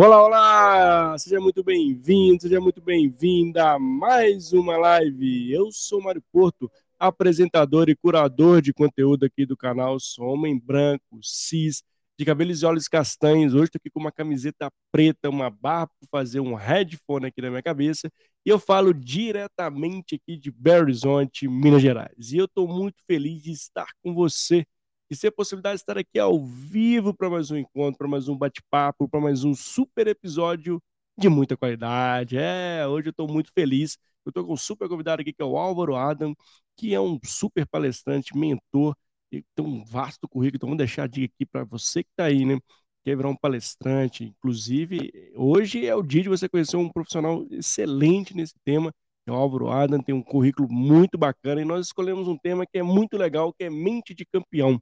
Olá, olá! Seja muito bem-vindo, seja muito bem-vinda a mais uma live. Eu sou Mário Porto, apresentador e curador de conteúdo aqui do canal. Sou homem branco, cis, de cabelos e olhos castanhos. Hoje estou aqui com uma camiseta preta, uma barra para fazer um headphone aqui na minha cabeça. E eu falo diretamente aqui de Belo Horizonte, Minas Gerais. E eu estou muito feliz de estar com você e ter a possibilidade de estar aqui ao vivo para mais um encontro, para mais um bate-papo, para mais um super episódio de muita qualidade. É, hoje eu estou muito feliz. Eu estou com um super convidado aqui, que é o Álvaro Adam, que é um super palestrante, mentor, e tem um vasto currículo. Então, vamos deixar a dica aqui para você que está aí, né? Quer virar um palestrante. Inclusive, hoje é o dia de você conhecer um profissional excelente nesse tema. É o Álvaro Adam, tem um currículo muito bacana e nós escolhemos um tema que é muito legal, que é mente de campeão.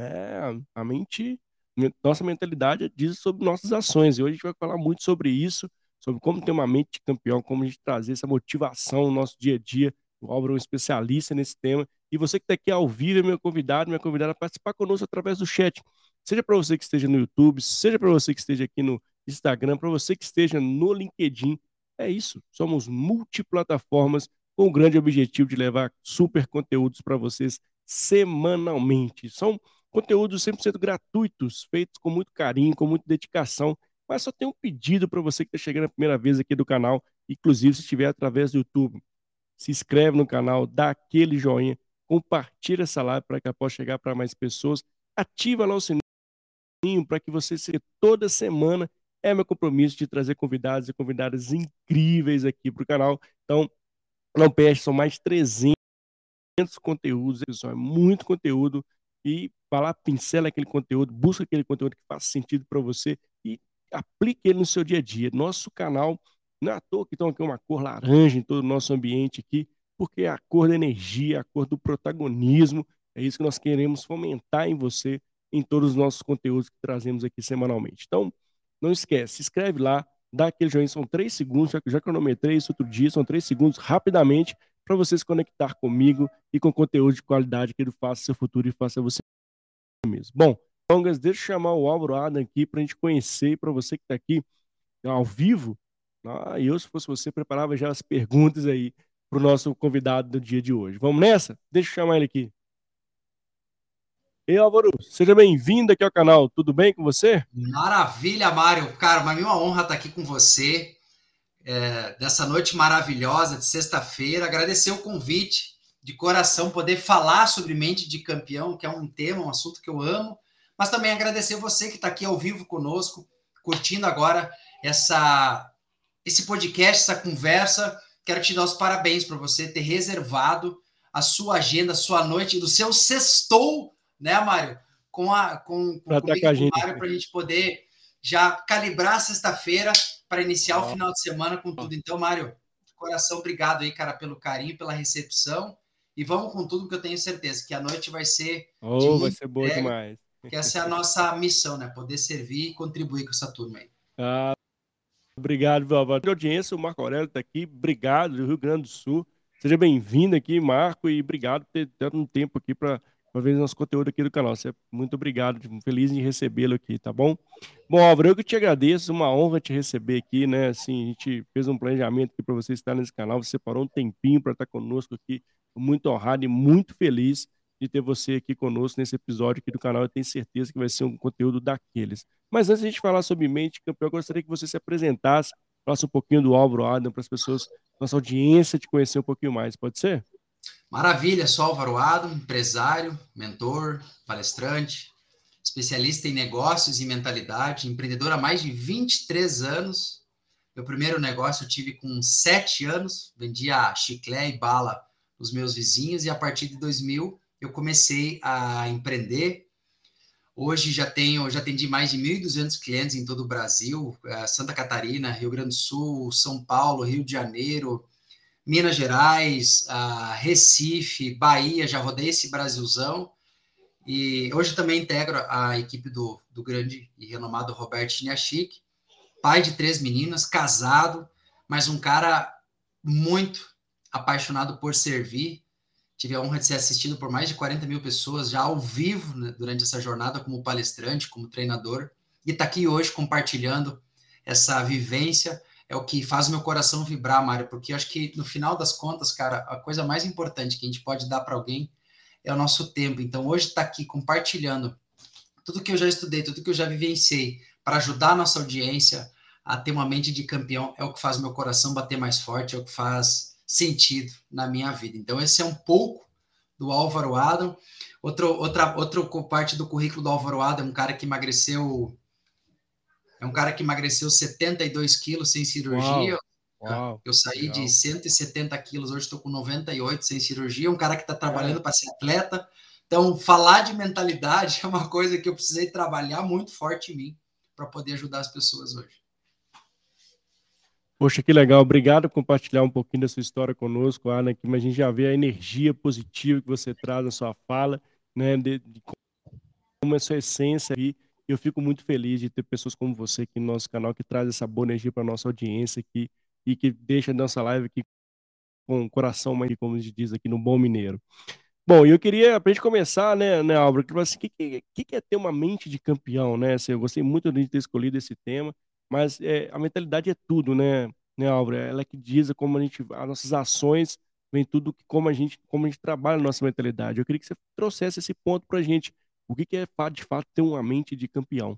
É, a mente, nossa mentalidade diz sobre nossas ações. E hoje a gente vai falar muito sobre isso, sobre como ter uma mente de campeão, como a gente trazer essa motivação no nosso dia a dia. O Álvaro é um especialista nesse tema. E você que está aqui ao vivo é meu convidado, minha convidada a participar conosco através do chat. Seja para você que esteja no YouTube, seja para você que esteja aqui no Instagram, para você que esteja no LinkedIn. É isso. Somos multiplataformas com o grande objetivo de levar super conteúdos para vocês semanalmente. São Conteúdos 100% gratuitos, feitos com muito carinho, com muita dedicação. Mas só tem um pedido para você que está chegando a primeira vez aqui do canal, inclusive se estiver através do YouTube. Se inscreve no canal, dá aquele joinha, compartilha essa live para que ela possa chegar para mais pessoas. Ativa lá o sininho para que você se toda semana é meu compromisso de trazer convidados e convidadas incríveis aqui para o canal. Então, não perde, são mais 300 conteúdos, é muito conteúdo e vai lá, pincela aquele conteúdo, busca aquele conteúdo que faça sentido para você e aplique ele no seu dia a dia. Nosso canal, não é à toa que estão aqui uma cor laranja em todo o nosso ambiente aqui, porque é a cor da energia, a cor do protagonismo, é isso que nós queremos fomentar em você, em todos os nossos conteúdos que trazemos aqui semanalmente. Então, não esquece, se inscreve lá, dá aquele joinha, são três segundos, já, já cronometrei isso outro dia, são três segundos, rapidamente, para você se conectar comigo e com conteúdo de qualidade que ele faça seu futuro e faça você mesmo. Bom, longas, deixa eu chamar o Álvaro Adam aqui para a gente conhecer, para você que está aqui ao vivo. Ah, eu, se fosse você, preparava já as perguntas aí para o nosso convidado do dia de hoje. Vamos nessa? Deixa eu chamar ele aqui. Ei, Álvaro, seja bem-vindo aqui ao canal. Tudo bem com você? Maravilha, Mário. Cara, uma honra estar aqui com você é, dessa noite maravilhosa de sexta-feira. Agradecer o convite de coração, poder falar sobre mente de campeão, que é um tema, um assunto que eu amo, mas também agradecer você que está aqui ao vivo conosco, curtindo agora essa esse podcast, essa conversa. Quero te dar os parabéns por você ter reservado a sua agenda, a sua noite, do seu sextou, né, Mário? Com a com, com, pra com a gente. para a gente poder já calibrar sexta-feira para iniciar o final de semana com tudo. Então, Mário, coração, obrigado aí, cara, pelo carinho, pela recepção. E vamos com tudo, que eu tenho certeza que a noite vai ser. Oh, vai ser boa demais. Que essa é a nossa missão, né? Poder servir e contribuir com essa turma aí. Ah, obrigado. De audiência, o Marco Aurélio está aqui. Obrigado, do Rio Grande do Sul. Seja bem-vindo aqui, Marco, e obrigado por ter dado um tempo aqui para uma vez nosso conteúdo aqui do canal. Você, muito obrigado, feliz em recebê-lo aqui, tá bom? Bom, Álvaro, eu que te agradeço, uma honra te receber aqui, né? Assim, a gente fez um planejamento aqui para você estar nesse canal, você separou um tempinho para estar conosco aqui, muito honrado e muito feliz de ter você aqui conosco nesse episódio aqui do canal. Eu tenho certeza que vai ser um conteúdo daqueles. Mas antes de a gente falar sobre mente campeão, eu gostaria que você se apresentasse, falasse um pouquinho do Álvaro Adam para as pessoas, nossa audiência, te conhecer um pouquinho mais. Pode ser? Maravilha, sou Álvaro Adam, empresário, mentor, palestrante, especialista em negócios e mentalidade, empreendedor há mais de 23 anos. Meu primeiro negócio eu tive com 7 anos, vendia chiclé e bala os meus vizinhos, e a partir de 2000 eu comecei a empreender. Hoje já tenho, já atendi mais de 1.200 clientes em todo o Brasil, eh, Santa Catarina, Rio Grande do Sul, São Paulo, Rio de Janeiro, Minas Gerais, Recife, Bahia, já rodei esse Brasilzão. E hoje também integro a equipe do, do grande e renomado Roberto Chiniachik, pai de três meninas, casado, mas um cara muito apaixonado por servir. Tive a honra de ser assistido por mais de 40 mil pessoas já ao vivo né, durante essa jornada como palestrante, como treinador, e está aqui hoje compartilhando essa vivência é o que faz meu coração vibrar, Mário, porque eu acho que no final das contas, cara, a coisa mais importante que a gente pode dar para alguém é o nosso tempo. Então, hoje estar tá aqui compartilhando tudo que eu já estudei, tudo que eu já vivenciei, para ajudar a nossa audiência a ter uma mente de campeão, é o que faz meu coração bater mais forte, é o que faz sentido na minha vida. Então, esse é um pouco do Álvaro Adam. Outro, outra, outra parte do currículo do Álvaro Adam, um cara que emagreceu. É um cara que emagreceu 72 quilos sem cirurgia. Uau. Uau, eu saí legal. de 170 quilos, hoje estou com 98 sem cirurgia. Um cara que está trabalhando é. para ser atleta. Então, falar de mentalidade é uma coisa que eu precisei trabalhar muito forte em mim para poder ajudar as pessoas hoje. Poxa, que legal. Obrigado por compartilhar um pouquinho da sua história conosco, Ana, que a gente já vê a energia positiva que você traz na sua fala, né, de, de como é a sua essência e eu fico muito feliz de ter pessoas como você aqui no nosso canal que traz essa boa energia para nossa audiência aqui e que deixa a nossa live aqui com o coração, como gente diz aqui no Bom Mineiro. Bom, eu queria, para a gente começar, né, né Álvaro, que assim, que, que, que é ter uma mente de campeão, né? Assim, eu gostei muito de ter escolhido esse tema, mas é, a mentalidade é tudo, né, né, Álvaro? Ela é que diz como a gente, as nossas ações, vem tudo como a gente, como a gente trabalha a nossa mentalidade. Eu queria que você trouxesse esse ponto para a gente. O que, que é, de fato, ter uma mente de campeão?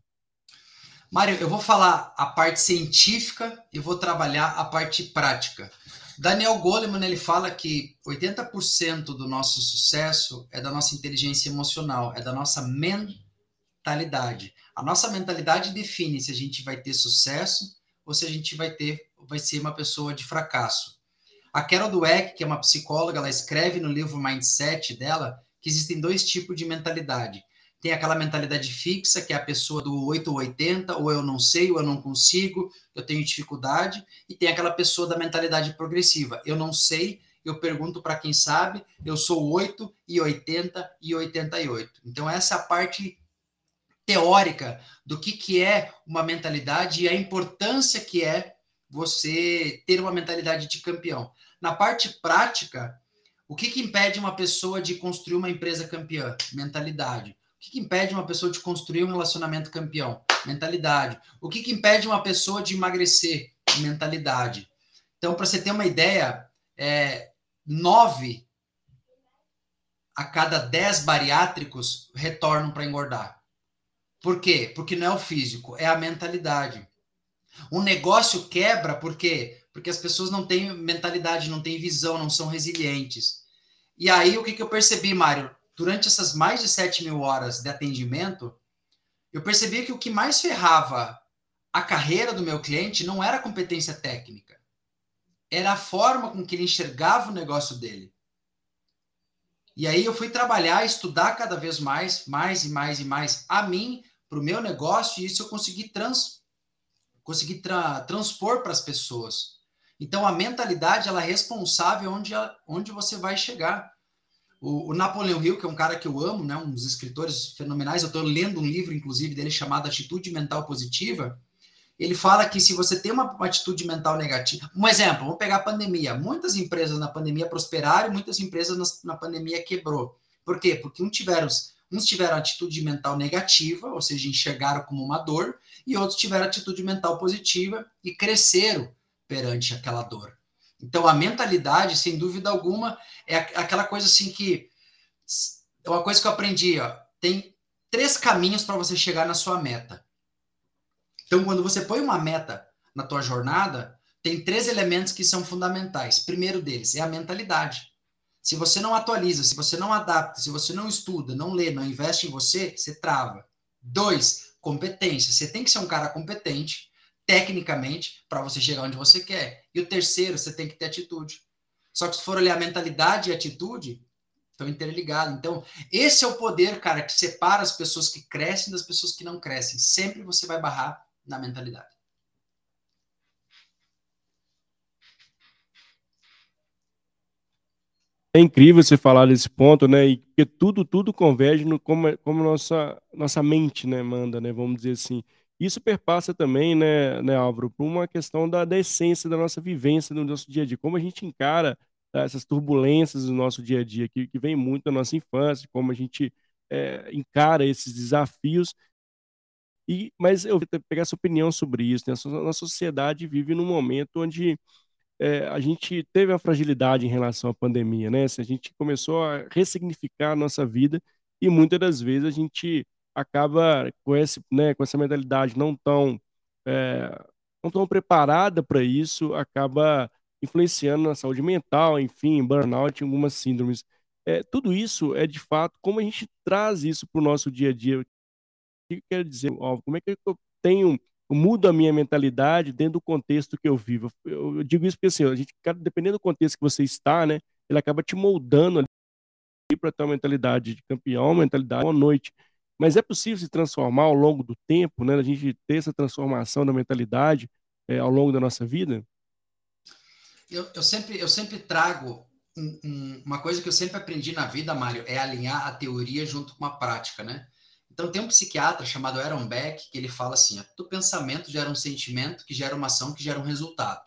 Mário, eu vou falar a parte científica e vou trabalhar a parte prática. Daniel Goleman ele fala que 80% do nosso sucesso é da nossa inteligência emocional, é da nossa mentalidade. A nossa mentalidade define se a gente vai ter sucesso ou se a gente vai ter vai ser uma pessoa de fracasso. A Carol Dweck, que é uma psicóloga, ela escreve no livro Mindset dela que existem dois tipos de mentalidade. Tem aquela mentalidade fixa, que é a pessoa do 8 ou 80, ou eu não sei, ou eu não consigo, eu tenho dificuldade, e tem aquela pessoa da mentalidade progressiva. Eu não sei, eu pergunto para quem sabe, eu sou 8 e 80 e 88. Então essa é a parte teórica do que, que é uma mentalidade e a importância que é você ter uma mentalidade de campeão. Na parte prática, o que, que impede uma pessoa de construir uma empresa campeã? Mentalidade. O que, que impede uma pessoa de construir um relacionamento campeão? Mentalidade. O que, que impede uma pessoa de emagrecer? Mentalidade. Então, para você ter uma ideia, é, nove a cada dez bariátricos retornam para engordar. Por quê? Porque não é o físico, é a mentalidade. Um negócio quebra por quê? Porque as pessoas não têm mentalidade, não têm visão, não são resilientes. E aí, o que, que eu percebi, Mário? Durante essas mais de 7 mil horas de atendimento, eu percebi que o que mais ferrava a carreira do meu cliente não era a competência técnica, era a forma com que ele enxergava o negócio dele. E aí eu fui trabalhar, estudar cada vez mais, mais e mais e mais a mim, para o meu negócio, e isso eu consegui trans, conseguir tra transpor para as pessoas. Então, a mentalidade ela é responsável onde, onde você vai chegar. O, o Napoleão Hill, que é um cara que eu amo, né, um dos escritores fenomenais, eu estou lendo um livro, inclusive, dele chamado Atitude Mental Positiva. Ele fala que se você tem uma, uma atitude mental negativa. Um exemplo, vamos pegar a pandemia. Muitas empresas na pandemia prosperaram, muitas empresas na, na pandemia quebrou. Por quê? Porque um tiveram Uns tiveram atitude mental negativa, ou seja, enxergaram como uma dor, e outros tiveram atitude mental positiva e cresceram perante aquela dor. Então, a mentalidade, sem dúvida alguma, é aquela coisa assim que. É uma coisa que eu aprendi, ó. Tem três caminhos para você chegar na sua meta. Então, quando você põe uma meta na tua jornada, tem três elementos que são fundamentais. Primeiro deles é a mentalidade. Se você não atualiza, se você não adapta, se você não estuda, não lê, não investe em você, você trava. Dois, competência. Você tem que ser um cara competente, tecnicamente, para você chegar onde você quer. E o terceiro, você tem que ter atitude. Só que se for olhar mentalidade e atitude, estão interligados. Então, esse é o poder, cara, que separa as pessoas que crescem das pessoas que não crescem. Sempre você vai barrar na mentalidade. É incrível você falar desse ponto, né? E porque tudo, tudo converge no como, como nossa, nossa mente, né, manda, né? Vamos dizer assim. Isso perpassa também, né, né Álvaro, por uma questão da, da essência da nossa vivência no nosso dia a dia. Como a gente encara tá, essas turbulências do nosso dia a dia, que, que vem muito da nossa infância, como a gente é, encara esses desafios. E, mas eu vou pegar essa opinião sobre isso. Né? A nossa sociedade vive num momento onde é, a gente teve a fragilidade em relação à pandemia, né? A gente começou a ressignificar a nossa vida e muitas das vezes a gente acaba com, esse, né, com essa mentalidade não tão, é, não tão preparada para isso, acaba influenciando na saúde mental, enfim, burnout, algumas síndromes. É, tudo isso é de fato como a gente traz isso para o nosso dia a dia. O que quer dizer, ó, como é que eu tenho, eu mudo a minha mentalidade dentro do contexto que eu vivo? Eu, eu digo isso porque assim, a gente, dependendo do contexto que você está, né, ele acaba te moldando ali para ter uma mentalidade de campeão, uma mentalidade à noite. Mas é possível se transformar ao longo do tempo, né? A gente ter essa transformação da mentalidade é, ao longo da nossa vida? Eu, eu, sempre, eu sempre trago um, um, uma coisa que eu sempre aprendi na vida, Mário, é alinhar a teoria junto com a prática, né? Então tem um psiquiatra chamado Aaron Beck que ele fala assim: o pensamento gera um sentimento, que gera uma ação, que gera um resultado.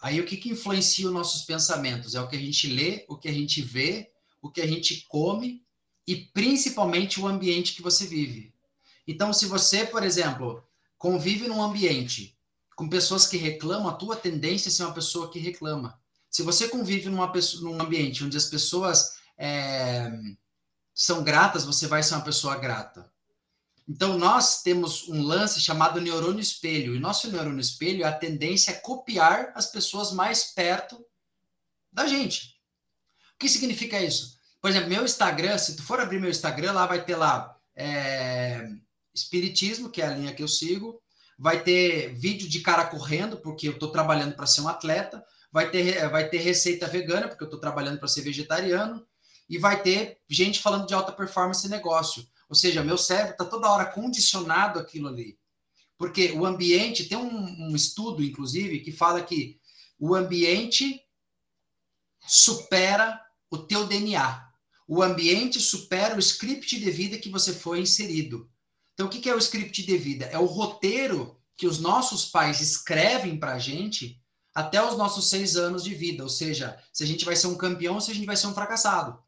Aí o que, que influencia os nossos pensamentos? É o que a gente lê, o que a gente vê, o que a gente come e principalmente o ambiente que você vive. Então, se você, por exemplo, convive num ambiente com pessoas que reclamam, a tua tendência é ser uma pessoa que reclama. Se você convive numa pessoa, num ambiente onde as pessoas é, são gratas, você vai ser uma pessoa grata. Então, nós temos um lance chamado neurônio espelho. E nosso neurônio espelho, a tendência é copiar as pessoas mais perto da gente. O que significa isso? Por exemplo, meu Instagram, se tu for abrir meu Instagram, lá vai ter lá é, Espiritismo, que é a linha que eu sigo, vai ter vídeo de cara correndo, porque eu estou trabalhando para ser um atleta, vai ter, vai ter receita vegana, porque eu estou trabalhando para ser vegetariano, e vai ter gente falando de alta performance e negócio. Ou seja, meu cérebro está toda hora condicionado aquilo ali. Porque o ambiente, tem um, um estudo, inclusive, que fala que o ambiente supera o teu DNA. O ambiente supera o script de vida que você foi inserido. Então, o que é o script de vida? É o roteiro que os nossos pais escrevem para a gente até os nossos seis anos de vida. Ou seja, se a gente vai ser um campeão ou se a gente vai ser um fracassado.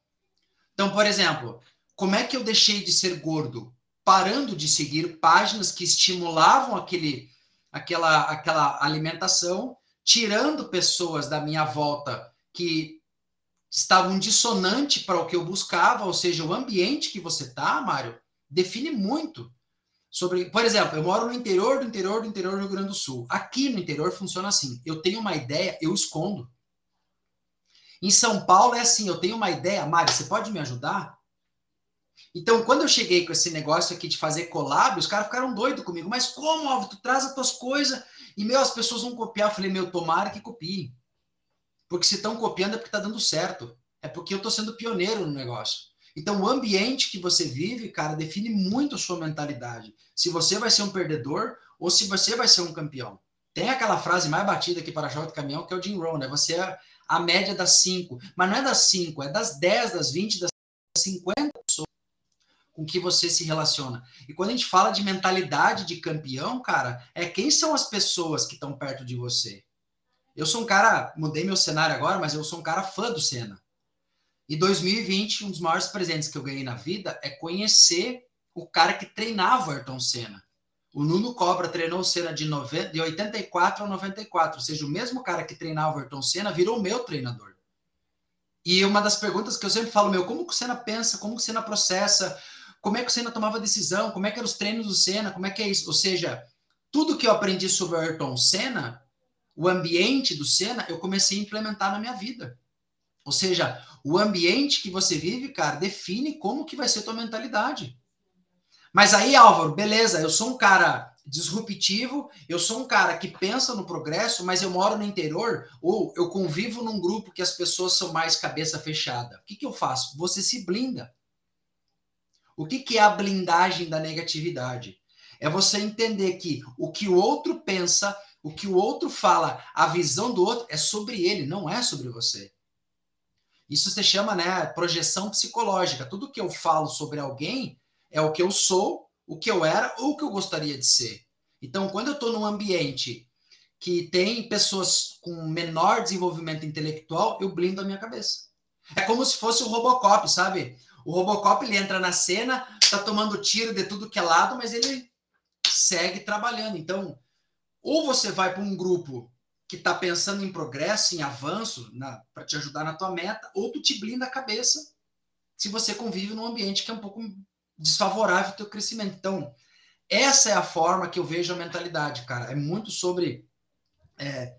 Então, por exemplo, como é que eu deixei de ser gordo? Parando de seguir páginas que estimulavam aquele, aquela, aquela alimentação, tirando pessoas da minha volta que estavam dissonante para o que eu buscava, ou seja, o ambiente que você está, Mário, define muito sobre, por exemplo, eu moro no interior do interior do interior do Rio Grande do Sul. Aqui no interior funciona assim: eu tenho uma ideia, eu escondo. Em São Paulo é assim: eu tenho uma ideia, Mari, você pode me ajudar? Então, quando eu cheguei com esse negócio aqui de fazer collab, os caras ficaram doidos comigo. Mas como, Alvo, tu traz as tuas coisas e, meu, as pessoas vão copiar? Eu falei, meu, tomara que copiem. Porque se estão copiando é porque está dando certo. É porque eu estou sendo pioneiro no negócio. Então, o ambiente que você vive, cara, define muito a sua mentalidade. Se você vai ser um perdedor ou se você vai ser um campeão. Tem aquela frase mais batida aqui para jogo de caminhão, que é o Jim Rohn, né? Você é a média das cinco. Mas não é das cinco, é das 10, das 20, das 50 pessoas com que você se relaciona. E quando a gente fala de mentalidade de campeão, cara, é quem são as pessoas que estão perto de você. Eu sou um cara, mudei meu cenário agora, mas eu sou um cara fã do Senna. E 2020, um dos maiores presentes que eu ganhei na vida é conhecer o cara que treinava o Ayrton Senna. O Nuno Cobra treinou o Senna de, 90, de 84 a 94, ou seja, o mesmo cara que treinava o Ayrton Senna virou meu treinador. E uma das perguntas que eu sempre falo, meu, como que o Senna pensa, como que o Senna processa, como é que o Senna tomava decisão, como é que eram os treinos do Senna, como é que é isso? Ou seja, tudo que eu aprendi sobre o Ayrton Senna, o ambiente do Senna, eu comecei a implementar na minha vida. Ou seja, o ambiente que você vive, cara, define como que vai ser tua mentalidade. Mas aí, Álvaro, beleza, eu sou um cara disruptivo, eu sou um cara que pensa no progresso, mas eu moro no interior ou eu convivo num grupo que as pessoas são mais cabeça fechada. O que, que eu faço? Você se blinda. O que, que é a blindagem da negatividade? É você entender que o que o outro pensa, o que o outro fala, a visão do outro é sobre ele, não é sobre você. Isso se chama, né, projeção psicológica. Tudo que eu falo sobre alguém é o que eu sou, o que eu era ou o que eu gostaria de ser. Então, quando eu estou num ambiente que tem pessoas com menor desenvolvimento intelectual, eu blindo a minha cabeça. É como se fosse o Robocop, sabe? O Robocop ele entra na cena, tá tomando tiro de tudo que é lado, mas ele segue trabalhando. Então, ou você vai para um grupo que está pensando em progresso, em avanço, para te ajudar na tua meta, ou tu te blinda a cabeça se você convive num ambiente que é um pouco desfavorável ao teu crescimento. Então, essa é a forma que eu vejo a mentalidade, cara. É muito sobre é,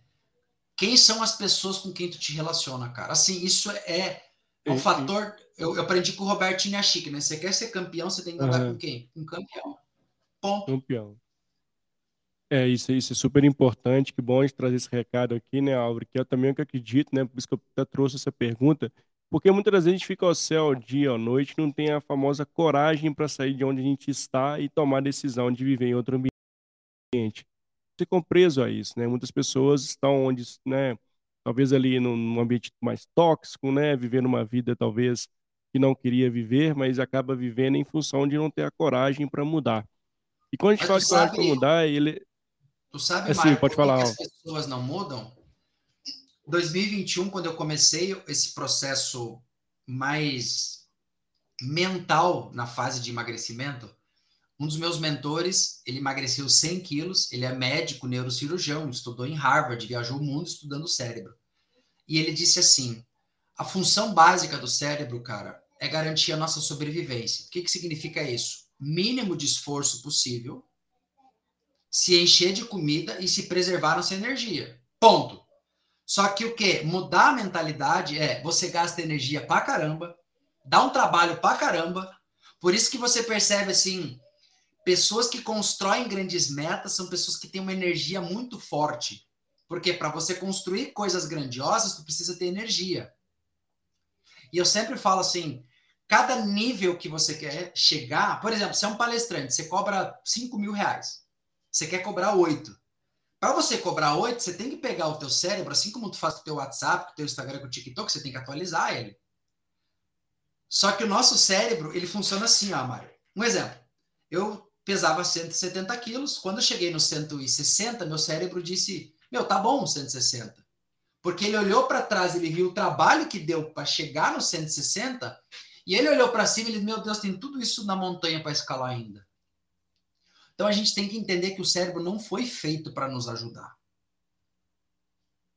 quem são as pessoas com quem tu te relaciona, cara. Assim, isso é, é um fator. Eu, eu, aprendi com o Roberto Inhachique, né? Você quer ser campeão, você tem que andar uhum. com quem? Com um campeão. Ponto. Campeão. É, isso, isso é super importante. Que bom a gente trazer esse recado aqui, né, Álvaro? Que eu também acredito, né? Por isso que eu até trouxe essa pergunta. Porque muitas vezes a gente fica ao céu, dia, à noite, não tem a famosa coragem para sair de onde a gente está e tomar a decisão de viver em outro ambiente. Ficam preso a isso, né? Muitas pessoas estão onde, né? Talvez ali num ambiente mais tóxico, né? Vivendo uma vida talvez que não queria viver, mas acaba vivendo em função de não ter a coragem para mudar. E quando a gente fala de coragem para mudar, ele. Tu sabe, pode falar. Que as pessoas não mudam? 2021, quando eu comecei esse processo mais mental na fase de emagrecimento, um dos meus mentores, ele emagreceu 100 quilos, ele é médico, neurocirurgião, estudou em Harvard, viajou o mundo estudando o cérebro. E ele disse assim, a função básica do cérebro, cara, é garantir a nossa sobrevivência. O que, que significa isso? Mínimo de esforço possível, se encher de comida e se preservar nossa energia. Ponto. Só que o que? Mudar a mentalidade é você gasta energia pra caramba, dá um trabalho pra caramba. Por isso que você percebe assim, pessoas que constroem grandes metas são pessoas que têm uma energia muito forte. Porque para você construir coisas grandiosas, tu precisa ter energia. E eu sempre falo assim, cada nível que você quer chegar, por exemplo, você é um palestrante, você cobra 5 mil reais. Você quer cobrar 8. Para você cobrar 8, você tem que pegar o teu cérebro, assim como tu faz com o teu WhatsApp, com o teu Instagram, com o TikTok, você tem que atualizar ele. Só que o nosso cérebro, ele funciona assim, ó, Mário. Um exemplo. Eu pesava 170 quilos. Quando eu cheguei no 160, meu cérebro disse, meu, tá bom 160. Porque ele olhou para trás, ele viu o trabalho que deu para chegar no 160, e ele olhou para cima e ele, meu Deus, tem tudo isso na montanha para escalar ainda. Então a gente tem que entender que o cérebro não foi feito para nos ajudar.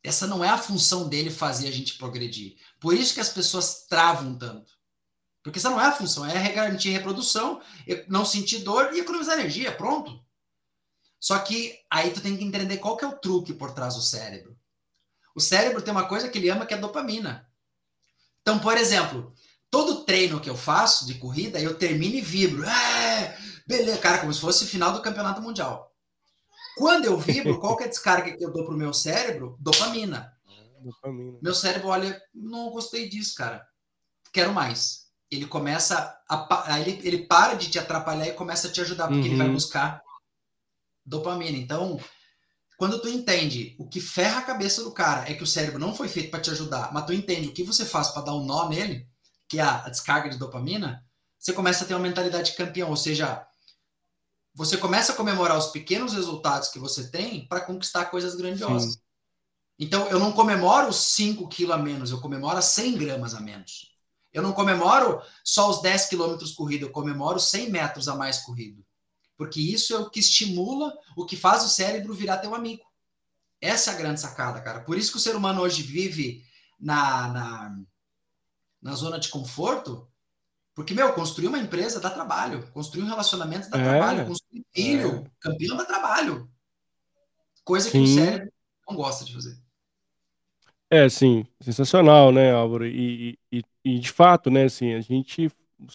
Essa não é a função dele fazer a gente progredir. Por isso que as pessoas travam tanto. Porque essa não é a função, é garantir reprodução, não sentir dor e economizar energia, pronto. Só que aí tu tem que entender qual que é o truque por trás do cérebro. O cérebro tem uma coisa que ele ama que é dopamina. Então, por exemplo, todo treino que eu faço de corrida, eu termino e vibro. É, beleza, cara, como se fosse final do campeonato mundial. Quando eu vibro, qual que é a descarga que eu dou pro meu cérebro? Dopamina. Dopamina. Meu cérebro olha, não gostei disso, cara. Quero mais. Ele começa a, ele, ele para de te atrapalhar e começa a te ajudar, porque uhum. ele vai uhum. buscar dopamina. Então, quando tu entende o que ferra a cabeça do cara é que o cérebro não foi feito para te ajudar, mas tu entende o que você faz para dar um nó nele, que é a descarga de dopamina, você começa a ter uma mentalidade de campeão, ou seja, você começa a comemorar os pequenos resultados que você tem para conquistar coisas grandiosas. Sim. Então, eu não comemoro os 5 quilos a menos, eu comemoro 100 gramas a menos. Eu não comemoro só os 10 quilômetros corrido, eu comemoro 100 metros a mais corrido. Porque isso é o que estimula, o que faz o cérebro virar teu amigo. Essa é a grande sacada, cara. Por isso que o ser humano hoje vive na, na na zona de conforto, porque, meu, construir uma empresa dá trabalho, construir um relacionamento dá é, trabalho, construir filho, é. campeão dá trabalho. Coisa sim. que o cérebro não gosta de fazer. É, sim, sensacional, né, Álvaro? E, e, e de fato, né, assim, a gente, o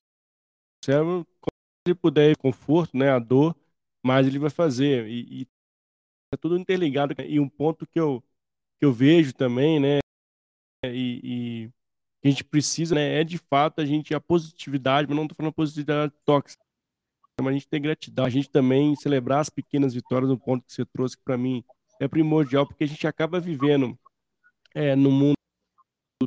cérebro, quando ele puder conforto, né, a dor, mais ele vai fazer. E, e é tudo interligado. E um ponto que eu, que eu vejo também, né, e, e que a gente precisa, né, é de fato a gente a positividade, mas não estou falando positividade tóxica, mas a gente tem gratidão, a gente também celebrar as pequenas vitórias, um ponto que você trouxe que para mim é primordial, porque a gente acaba vivendo é, num mundo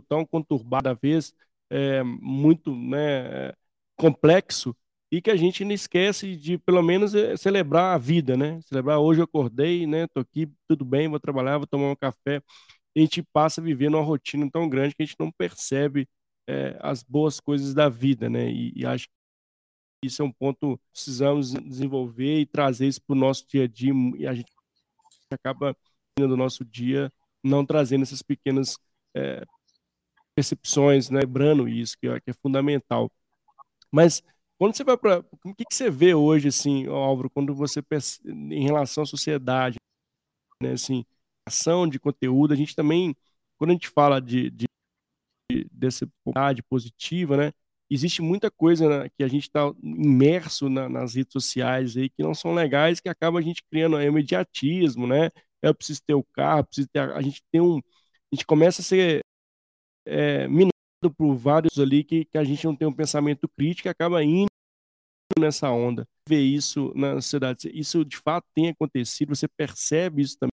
tão conturbado às vezes, é, muito né, complexo, e que a gente não esquece de pelo menos é, celebrar a vida, né? Celebrar hoje eu acordei, né? Tô aqui, tudo bem, vou trabalhar, vou tomar um café a gente passa a viver numa rotina tão grande que a gente não percebe é, as boas coisas da vida, né? E, e acho isso é um ponto que precisamos desenvolver e trazer isso para o nosso dia a dia, e a gente acaba, no nosso dia, não trazendo essas pequenas é, percepções, né? lembrando isso, que é, que é fundamental. Mas quando você vai para. O que, que você vê hoje, assim, Álvaro, quando você em relação à sociedade, né? Assim, ação de conteúdo, a gente também, quando a gente fala de, de, de dessa positiva, né? Existe muita coisa né, que a gente está imerso na, nas redes sociais aí que não são legais, que acaba a gente criando um imediatismo, né? Eu preciso ter o carro, preciso ter. A gente tem um. A gente começa a ser é, minado por vários ali que, que a gente não tem um pensamento crítico e acaba indo nessa onda. Ver isso na sociedade, isso de fato tem acontecido, você percebe isso também,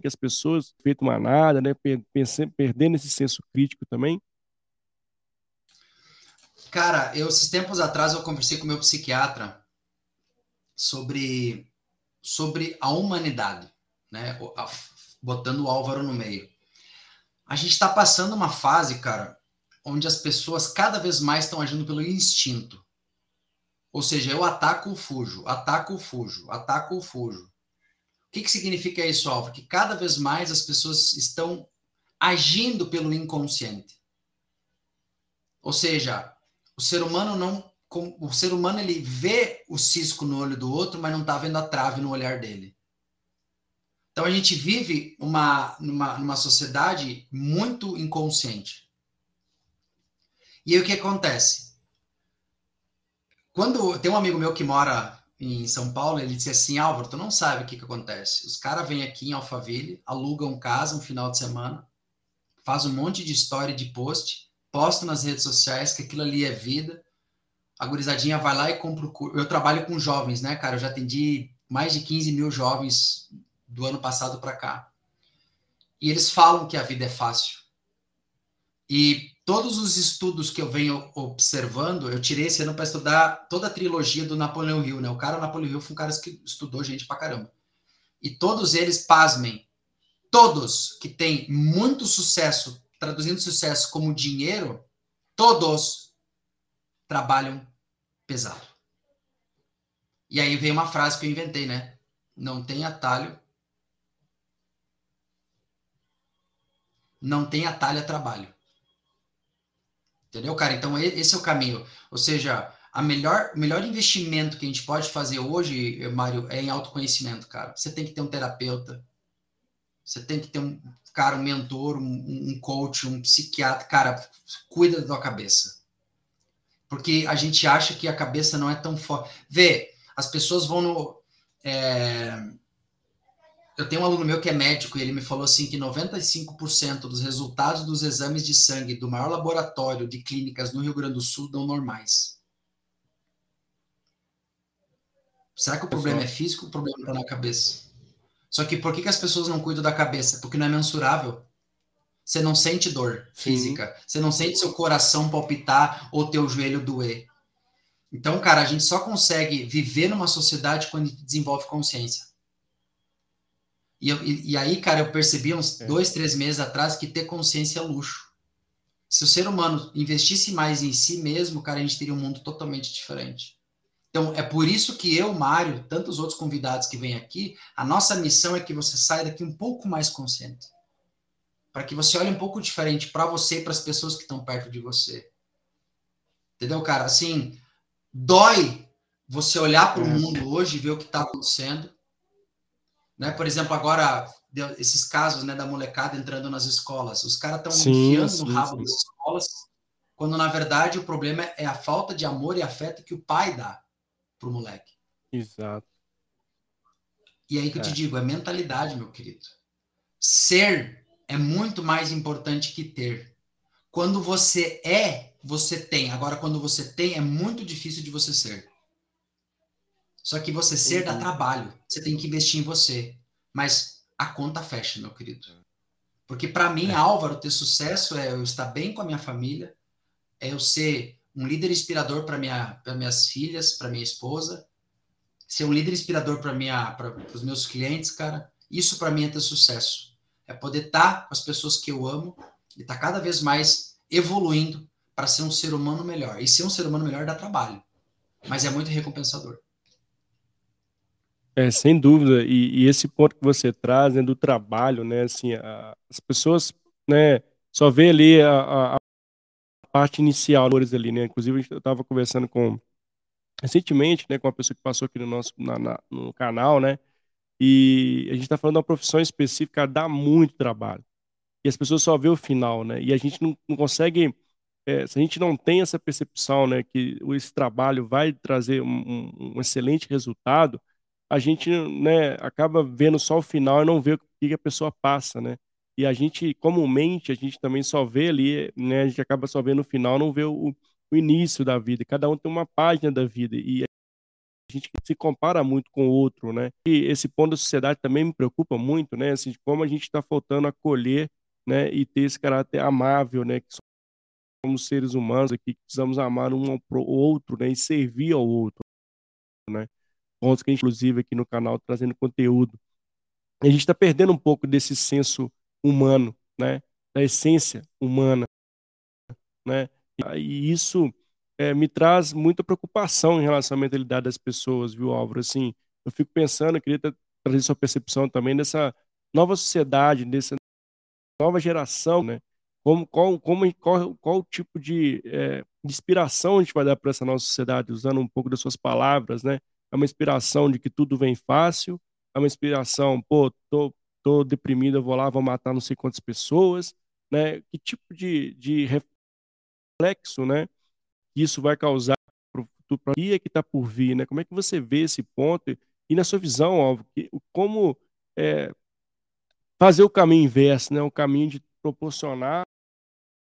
que as pessoas, feito manada, né, perdendo esse senso crítico também? Cara, eu, esses tempos atrás, eu conversei com meu psiquiatra sobre, sobre a humanidade, né, botando o Álvaro no meio. A gente está passando uma fase, cara, onde as pessoas cada vez mais estão agindo pelo instinto. Ou seja, eu ataco o fujo, ataco o fujo, ataco o fujo. Que, que significa isso, Álvaro? Que cada vez mais as pessoas estão agindo pelo inconsciente. Ou seja, o ser humano não. O ser humano ele vê o cisco no olho do outro, mas não está vendo a trave no olhar dele. Então a gente vive uma, numa, numa sociedade muito inconsciente. E aí o que acontece? Quando tem um amigo meu que mora em São Paulo, ele disse assim: Álvaro, tu não sabe o que, que acontece. Os caras vêm aqui em Alphaville, alugam casa um final de semana, faz um monte de história de post, postam nas redes sociais que aquilo ali é vida. A gurizadinha vai lá e compra o Eu trabalho com jovens, né, cara? Eu já atendi mais de 15 mil jovens do ano passado para cá. E eles falam que a vida é fácil. E todos os estudos que eu venho observando, eu tirei esse ano para estudar toda a trilogia do Napoleão Hill, né? O cara Napoleão Hill foi um cara que estudou gente pra caramba. E todos eles, pasmem, todos que têm muito sucesso, traduzindo sucesso como dinheiro, todos trabalham pesado. E aí vem uma frase que eu inventei, né? Não tem atalho não tem atalho a trabalho. Entendeu, cara? Então, esse é o caminho. Ou seja, a melhor, o melhor investimento que a gente pode fazer hoje, Mário, é em autoconhecimento, cara. Você tem que ter um terapeuta, você tem que ter um cara, um mentor, um, um coach, um psiquiatra. Cara, cuida da tua cabeça. Porque a gente acha que a cabeça não é tão forte. Vê, as pessoas vão no. É eu tenho um aluno meu que é médico e ele me falou assim que 95% dos resultados dos exames de sangue do maior laboratório de clínicas no Rio Grande do Sul dão normais. Será que o problema é físico ou o problema está na cabeça? Só que por que, que as pessoas não cuidam da cabeça? Porque não é mensurável. Você não sente dor física. Sim. Você não sente seu coração palpitar ou teu joelho doer. Então, cara, a gente só consegue viver numa sociedade quando a gente desenvolve consciência. E, eu, e, e, aí, cara, eu percebi uns é. dois, três meses atrás que ter consciência é luxo. Se o ser humano investisse mais em si mesmo, cara, a gente teria um mundo totalmente diferente. Então, é por isso que eu, Mário, tantos outros convidados que vêm aqui, a nossa missão é que você saia daqui um pouco mais consciente. Para que você olhe um pouco diferente para você e para as pessoas que estão perto de você. Entendeu, cara? Assim, dói você olhar para o é. mundo hoje e ver o que está acontecendo né? Por exemplo, agora, esses casos né, da molecada entrando nas escolas, os caras estão enfiando sim, no rabo sim. das escolas, quando na verdade o problema é a falta de amor e afeto que o pai dá pro moleque. Exato. E aí que eu te é. digo, é mentalidade, meu querido. Ser é muito mais importante que ter. Quando você é, você tem. Agora, quando você tem, é muito difícil de você ser. Só que você ser dá trabalho. Você tem que investir em você. Mas a conta fecha, meu querido. Porque para mim, é. Álvaro, ter sucesso é eu estar bem com a minha família, é eu ser um líder inspirador para minha, minhas filhas, para minha esposa, ser um líder inspirador para os meus clientes, cara. Isso para mim é ter sucesso. É poder estar tá com as pessoas que eu amo e estar tá cada vez mais evoluindo para ser um ser humano melhor. E ser um ser humano melhor dá trabalho. mas é muito recompensador. É, sem dúvida, e, e, esse ponto que você traz né, do trabalho, né, assim, a, as pessoas, né, só vê ali a, a parte inicial ali, né, inclusive eu estava conversando com, recentemente, né, com uma pessoa que passou aqui no nosso, na, na, no canal, né, e a gente está falando de uma profissão específica, dá muito trabalho, e as pessoas só vê o final, né, e a gente não, não consegue, é, se a gente não tem essa percepção, né, que esse trabalho vai trazer um, um, um excelente resultado, a gente né, acaba vendo só o final e não vê o que a pessoa passa, né? E a gente, comumente, a gente também só vê ali, né? A gente acaba só vendo o final, não vê o, o início da vida. Cada um tem uma página da vida e a gente se compara muito com o outro, né? E esse ponto da sociedade também me preocupa muito, né? Assim, como a gente está faltando acolher, né? E ter esse caráter amável, né? Que somos seres humanos aqui, que precisamos amar um ao outro, né? E servir ao outro, né? Pontos que, inclusive, aqui no canal trazendo conteúdo. A gente está perdendo um pouco desse senso humano, né? Da essência humana, né? E isso é, me traz muita preocupação em relação à mentalidade das pessoas, viu, Álvaro? Assim, eu fico pensando, eu queria trazer sua percepção também dessa nova sociedade, dessa nova geração, né? Como, qual, como, qual, qual tipo de, é, de inspiração a gente vai dar para essa nossa sociedade, usando um pouco das suas palavras, né? É uma inspiração de que tudo vem fácil, é uma inspiração, pô, tô, tô deprimido, eu vou lá, vou matar não sei quantas pessoas, né? Que tipo de, de reflexo, né? Isso vai causar para o dia que está por vir, né? Como é que você vê esse ponto? E na sua visão, óbvio, que, como é, fazer o caminho inverso, né? O caminho de proporcionar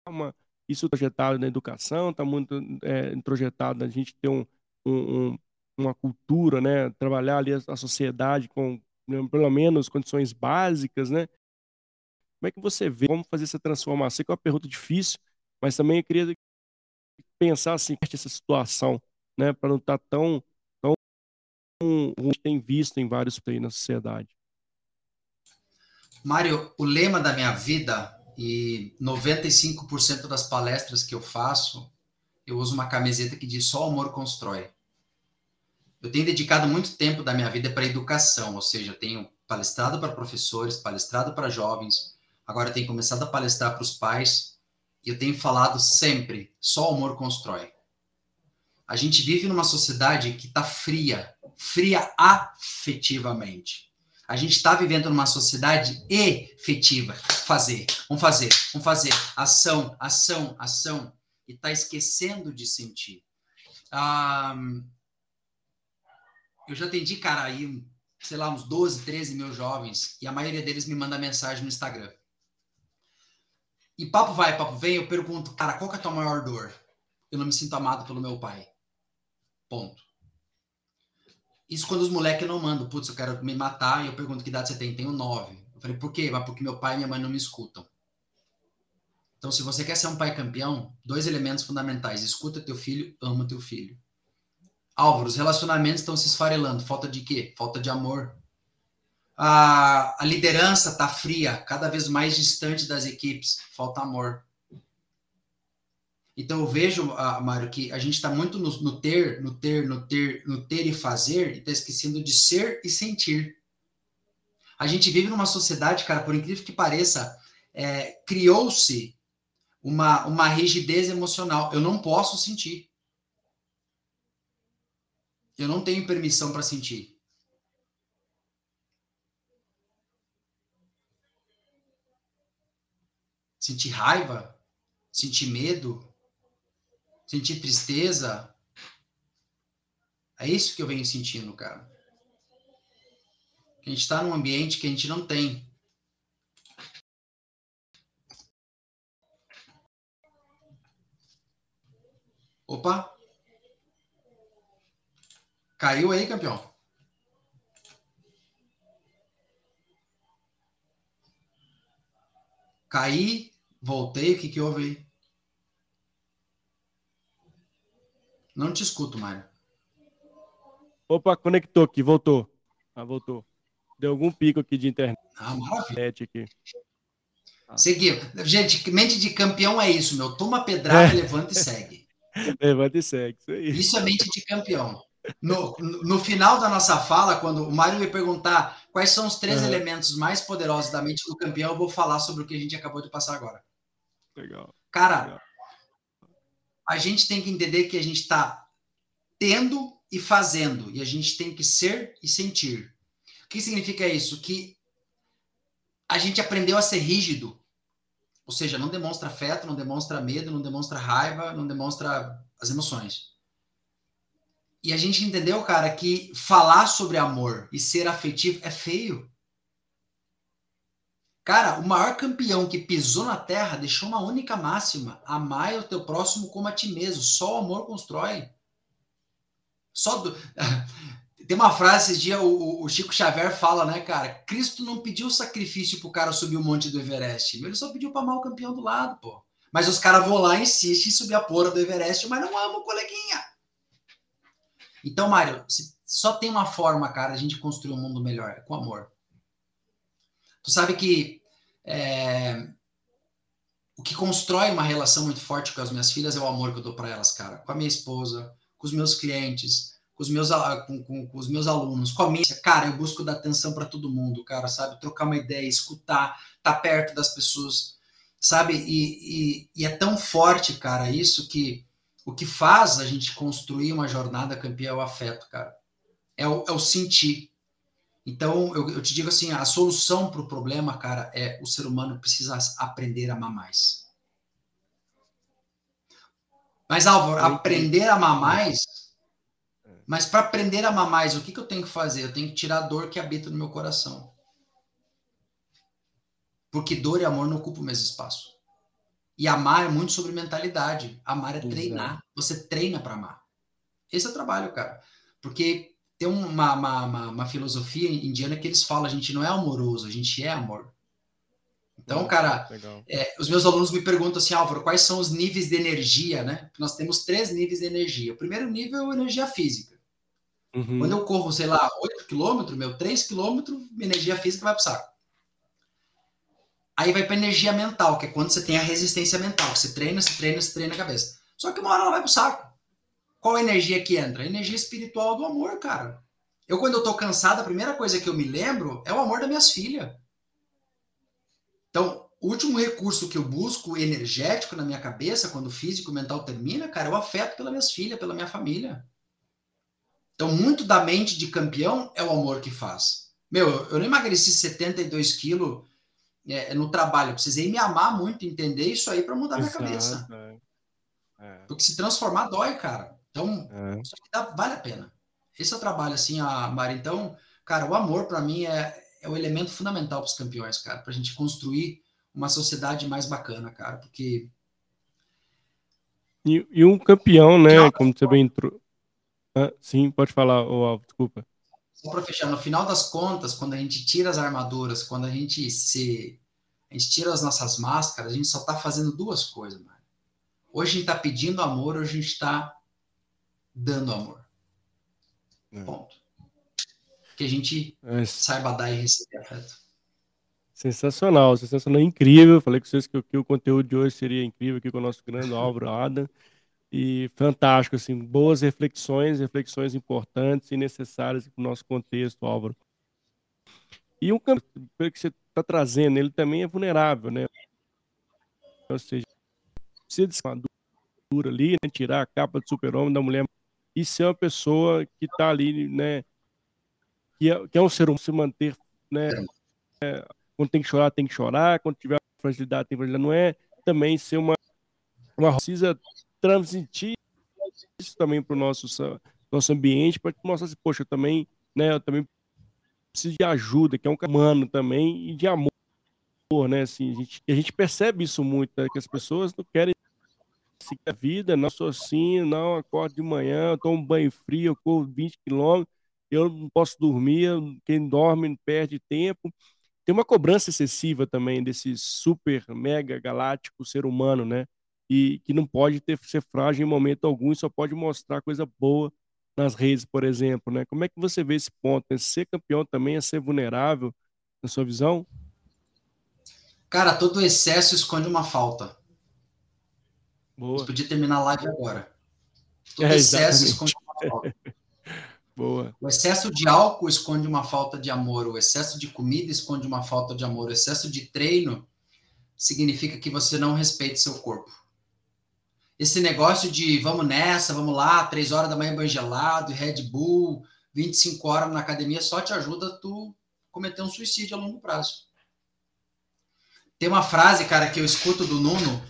uma, isso projetado na educação, está muito é, projetado a gente ter um, um, uma cultura, né? Trabalhar ali a, sociedade com né, pelo menos condições básicas, né? Como é que você vê como fazer essa transformação? Que é uma pergunta difícil, mas também eu queria pensar assim essa situação, né? Para não estar tá tão tão ruim tem visto em vários países na sociedade. Mário, o lema da minha vida e 95% das palestras que eu faço, eu uso uma camiseta que diz só o amor constrói eu tenho dedicado muito tempo da minha vida para educação, ou seja, eu tenho palestrado para professores, palestrado para jovens, agora eu tenho começado a palestrar para os pais, e eu tenho falado sempre: só o amor constrói. A gente vive numa sociedade que está fria, fria afetivamente. A gente está vivendo numa sociedade efetiva. Fazer, vamos fazer, vamos fazer. Ação, ação, ação. E está esquecendo de sentir. Ah, eu já atendi, cara, aí, sei lá, uns 12, 13 mil jovens, e a maioria deles me manda mensagem no Instagram. E papo vai, papo vem, eu pergunto, cara, qual que é a tua maior dor? Eu não me sinto amado pelo meu pai. Ponto. Isso quando os moleques não mandam, putz, eu quero me matar, e eu pergunto que idade você tem? Tenho nove. Eu falei, por quê? Mas porque meu pai e minha mãe não me escutam. Então, se você quer ser um pai campeão, dois elementos fundamentais: escuta teu filho, ama teu filho. Álvaro, os relacionamentos estão se esfarelando. Falta de quê? Falta de amor. A, a liderança está fria, cada vez mais distante das equipes. Falta amor. Então eu vejo, uh, Mário, que a gente está muito no, no, ter, no ter, no ter, no ter e fazer, e está esquecendo de ser e sentir. A gente vive numa sociedade, cara, por incrível que pareça, é, criou-se uma, uma rigidez emocional. Eu não posso sentir. Eu não tenho permissão para sentir. Sentir raiva, sentir medo, sentir tristeza. É isso que eu venho sentindo, cara. A gente está num ambiente que a gente não tem. Opa! Caiu aí, campeão? Caí, voltei, o que, que houve aí? Não te escuto, Mário. Opa, conectou aqui, voltou. Ah, voltou. Deu algum pico aqui de internet. Ah, maravilha. Aqui. Ah. Seguir. Gente, mente de campeão é isso, meu. Toma pedrada, é. levanta e segue. Levanta e segue. Isso, aí. isso é mente de campeão. No, no final da nossa fala, quando o Mário me perguntar quais são os três uhum. elementos mais poderosos da mente do campeão, eu vou falar sobre o que a gente acabou de passar agora. Legal. Cara, Legal. a gente tem que entender que a gente está tendo e fazendo, e a gente tem que ser e sentir. O que significa isso? Que a gente aprendeu a ser rígido, ou seja, não demonstra afeto, não demonstra medo, não demonstra raiva, não demonstra as emoções. E a gente entendeu, cara, que falar sobre amor e ser afetivo é feio. Cara, o maior campeão que pisou na terra deixou uma única máxima: amar o teu próximo como a ti mesmo. Só o amor constrói. Só do... Tem uma frase esse dia, o, o, Chico Xavier fala, né, cara? Cristo não pediu sacrifício pro cara subir o monte do Everest. Ele só pediu para amar o campeão do lado, pô. Mas os caras vão lá, insistem em subir a porra do Everest, mas não amam o coleguinha. Então, Mário, só tem uma forma, cara, a gente construir um mundo melhor, é com amor. Tu sabe que é, o que constrói uma relação muito forte com as minhas filhas é o amor que eu dou para elas, cara. Com a minha esposa, com os meus clientes, com os meus, com, com, com os meus alunos, com a minha. Cara, eu busco dar atenção para todo mundo, cara, sabe? Trocar uma ideia, escutar, estar tá perto das pessoas, sabe? E, e, e, é tão forte, cara, isso que o que faz a gente construir uma jornada campeã é o afeto, cara. É o, é o sentir. Então, eu, eu te digo assim: a solução para o problema, cara, é o ser humano precisa aprender a amar mais. Mas, Álvaro, aprender a amar mais mas para aprender a amar mais, o que, que eu tenho que fazer? Eu tenho que tirar a dor que habita no meu coração. Porque dor e amor não ocupam o mesmo espaço. E amar é muito sobre mentalidade. Amar é treinar. Você treina para amar. Esse é o trabalho, cara. Porque tem uma, uma, uma, uma, filosofia indiana que eles falam: a gente não é amoroso, a gente é amor. Então, cara, é, os meus alunos me perguntam assim, Álvaro, quais são os níveis de energia, né? Nós temos três níveis de energia. O primeiro nível é energia física. Uhum. Quando eu corro, sei lá, 8 quilômetros, meu, 3 quilômetros, minha energia física vai para o saco. Aí vai para energia mental, que é quando você tem a resistência mental. Você treina, você treina, você treina a cabeça. Só que uma hora ela vai para o saco. Qual a energia que entra? A energia espiritual do amor, cara. Eu, quando eu tô cansado, a primeira coisa que eu me lembro é o amor das minhas filhas. Então, o último recurso que eu busco energético na minha cabeça, quando o físico e mental termina, cara, é o afeto pelas minhas filhas, pela minha família. Então, muito da mente de campeão é o amor que faz. Meu, eu não emagreci 72 quilos é, no trabalho. Eu precisei me amar muito, entender isso aí para mudar Exato, minha cabeça. É. É. Porque se transformar dói, cara. Então, é. isso dá, vale a pena. Esse é o trabalho, assim, a Mari. Então, cara, o amor para mim é, é o elemento fundamental para os campeões, cara, para a gente construir uma sociedade mais bacana, cara, porque. E, e um campeão, né? Como você bem entrou ah, sim, pode falar, oh, desculpa. Só para fechar, no final das contas, quando a gente tira as armaduras, quando a gente se. A gente tira as nossas máscaras, a gente só está fazendo duas coisas, mano. Hoje a gente está pedindo amor, hoje a gente está dando amor. É. Ponto. Que a gente é. saiba dar e receber afeto. Sensacional, sensacional, incrível. Falei com vocês que, que, o conteúdo de hoje seria incrível aqui com o nosso grande Álvaro Adam e fantástico, assim, boas reflexões, reflexões importantes e necessárias para o nosso contexto, Álvaro. E um campo que você está trazendo, ele também é vulnerável, né? Ou seja, precisa de uma dura ali, né? tirar a capa do super-homem da mulher e ser uma pessoa que está ali, né? Que é, que é um ser humano, se manter, né? É, quando tem que chorar, tem que chorar, quando tiver fragilidade, tem fragilidade, não é também ser uma, uma precisa transmitir isso também para o nosso, nosso ambiente, para mostrar assim, poxa, eu também, né, eu também preciso de ajuda, que é um humano também, e de amor, né, assim, a gente, a gente percebe isso muito, né, que as pessoas não querem seguir a vida, não sou assim, não acordo de manhã, eu tomo banho frio, eu corro 20 quilômetros, eu não posso dormir, quem dorme perde tempo. Tem uma cobrança excessiva também desse super, mega galáctico ser humano, né? E que não pode ter, ser frágil em momento algum e só pode mostrar coisa boa nas redes, por exemplo, né? Como é que você vê esse ponto? Né? Ser campeão também é ser vulnerável, na sua visão? Cara, todo excesso esconde uma falta. Boa. Você podia terminar a live agora. Todo é, excesso esconde uma falta. Boa. O excesso de álcool esconde uma falta de amor, o excesso de comida esconde uma falta de amor, o excesso de treino significa que você não respeita seu corpo. Esse negócio de vamos nessa, vamos lá, três horas da manhã banho gelado, Red Bull, 25 horas na academia, só te ajuda tu cometer um suicídio a longo prazo. Tem uma frase, cara, que eu escuto do Nuno.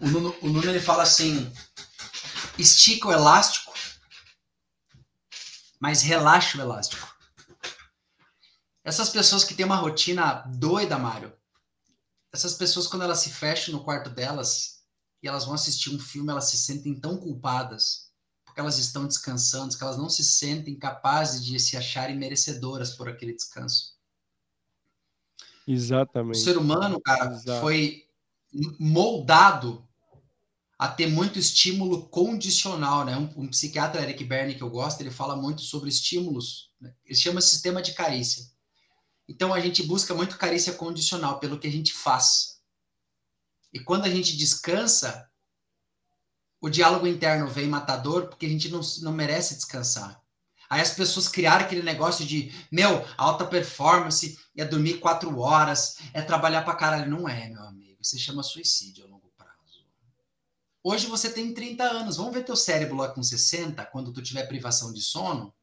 O Nuno, o Nuno ele fala assim: estica o elástico mas relaxa o elástico. Essas pessoas que têm uma rotina doida, Mário, essas pessoas, quando elas se fecham no quarto delas e elas vão assistir um filme, elas se sentem tão culpadas, porque elas estão descansando, que elas não se sentem capazes de se acharem merecedoras por aquele descanso. Exatamente. O ser humano, cara, Exato. foi moldado a ter muito estímulo condicional, né? Um, um, psiquiatra, Eric Berne, que eu gosto, ele fala muito sobre estímulos, né? ele chama sistema de carícia. Então a gente busca muito carícia condicional pelo que a gente faz. E quando a gente descansa, o diálogo interno vem matador porque a gente não, não merece descansar. Aí as pessoas criaram aquele negócio de, meu, alta performance é dormir quatro horas, é trabalhar pra caralho. Não é, meu amigo. Isso chama suicídio. Hoje você tem 30 anos. Vamos ver teu cérebro lá com 60, quando tu tiver privação de sono.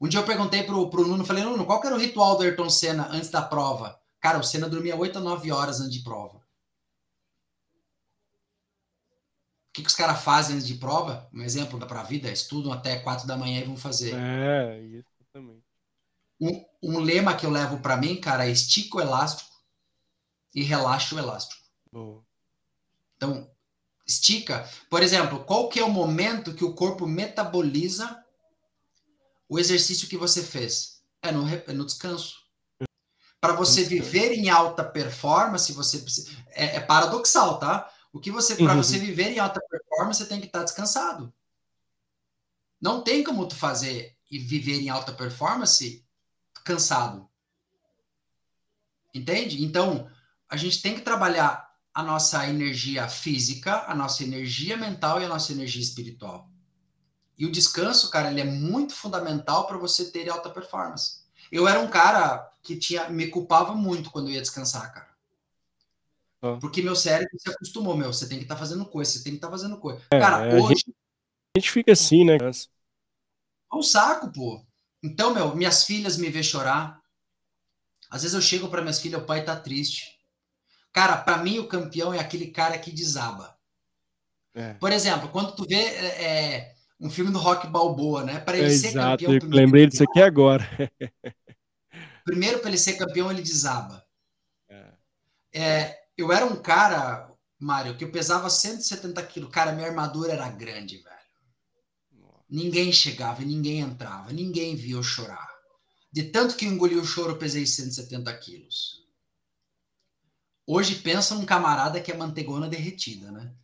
Um dia eu perguntei pro, pro Nuno, falei, Nuno, qual era o ritual do Ayrton Senna antes da prova? Cara, o Senna dormia 8 a 9 horas antes de prova. O que, que os caras fazem antes de prova? Um exemplo da pra vida, estudam até 4 da manhã e vão fazer. É, isso também. Um, um lema que eu levo para mim, cara, é estica o elástico e relaxa o elástico. Boa. Então, estica. Por exemplo, qual que é o momento que o corpo metaboliza o exercício que você fez? É no, é no descanso. Para você viver em alta performance, você é, é paradoxal, tá? O que você para uhum. você viver em alta performance, você tem que estar descansado. Não tem como tu fazer e viver em alta performance cansado. Entende? Então, a gente tem que trabalhar a nossa energia física, a nossa energia mental e a nossa energia espiritual. E o descanso, cara, ele é muito fundamental para você ter alta performance. Eu era um cara que tinha me culpava muito quando eu ia descansar, cara. Ah. Porque meu cérebro se acostumou, meu, você tem que estar tá fazendo coisa, você tem que estar tá fazendo coisa. É, cara, é, hoje a gente, a gente, fica assim, né? É um saco, pô. Então, meu, minhas filhas me vê chorar. Às vezes eu chego para minhas filhas, o pai tá triste. Cara, para mim o campeão é aquele cara que desaba. É. Por exemplo, quando tu vê é, é um filme do Rock Balboa, né? Para ele é, ser exato, campeão. Primeiro, lembrei disso aqui agora. primeiro, para ele ser campeão, ele desaba. É. eu era um cara, Mário, que eu pesava 170 quilos. Cara, minha armadura era grande, velho. Ninguém chegava e ninguém entrava. Ninguém via eu chorar. De tanto que eu engoli o choro, eu pesei 170 quilos. Hoje pensa num camarada que é mantegona derretida, né?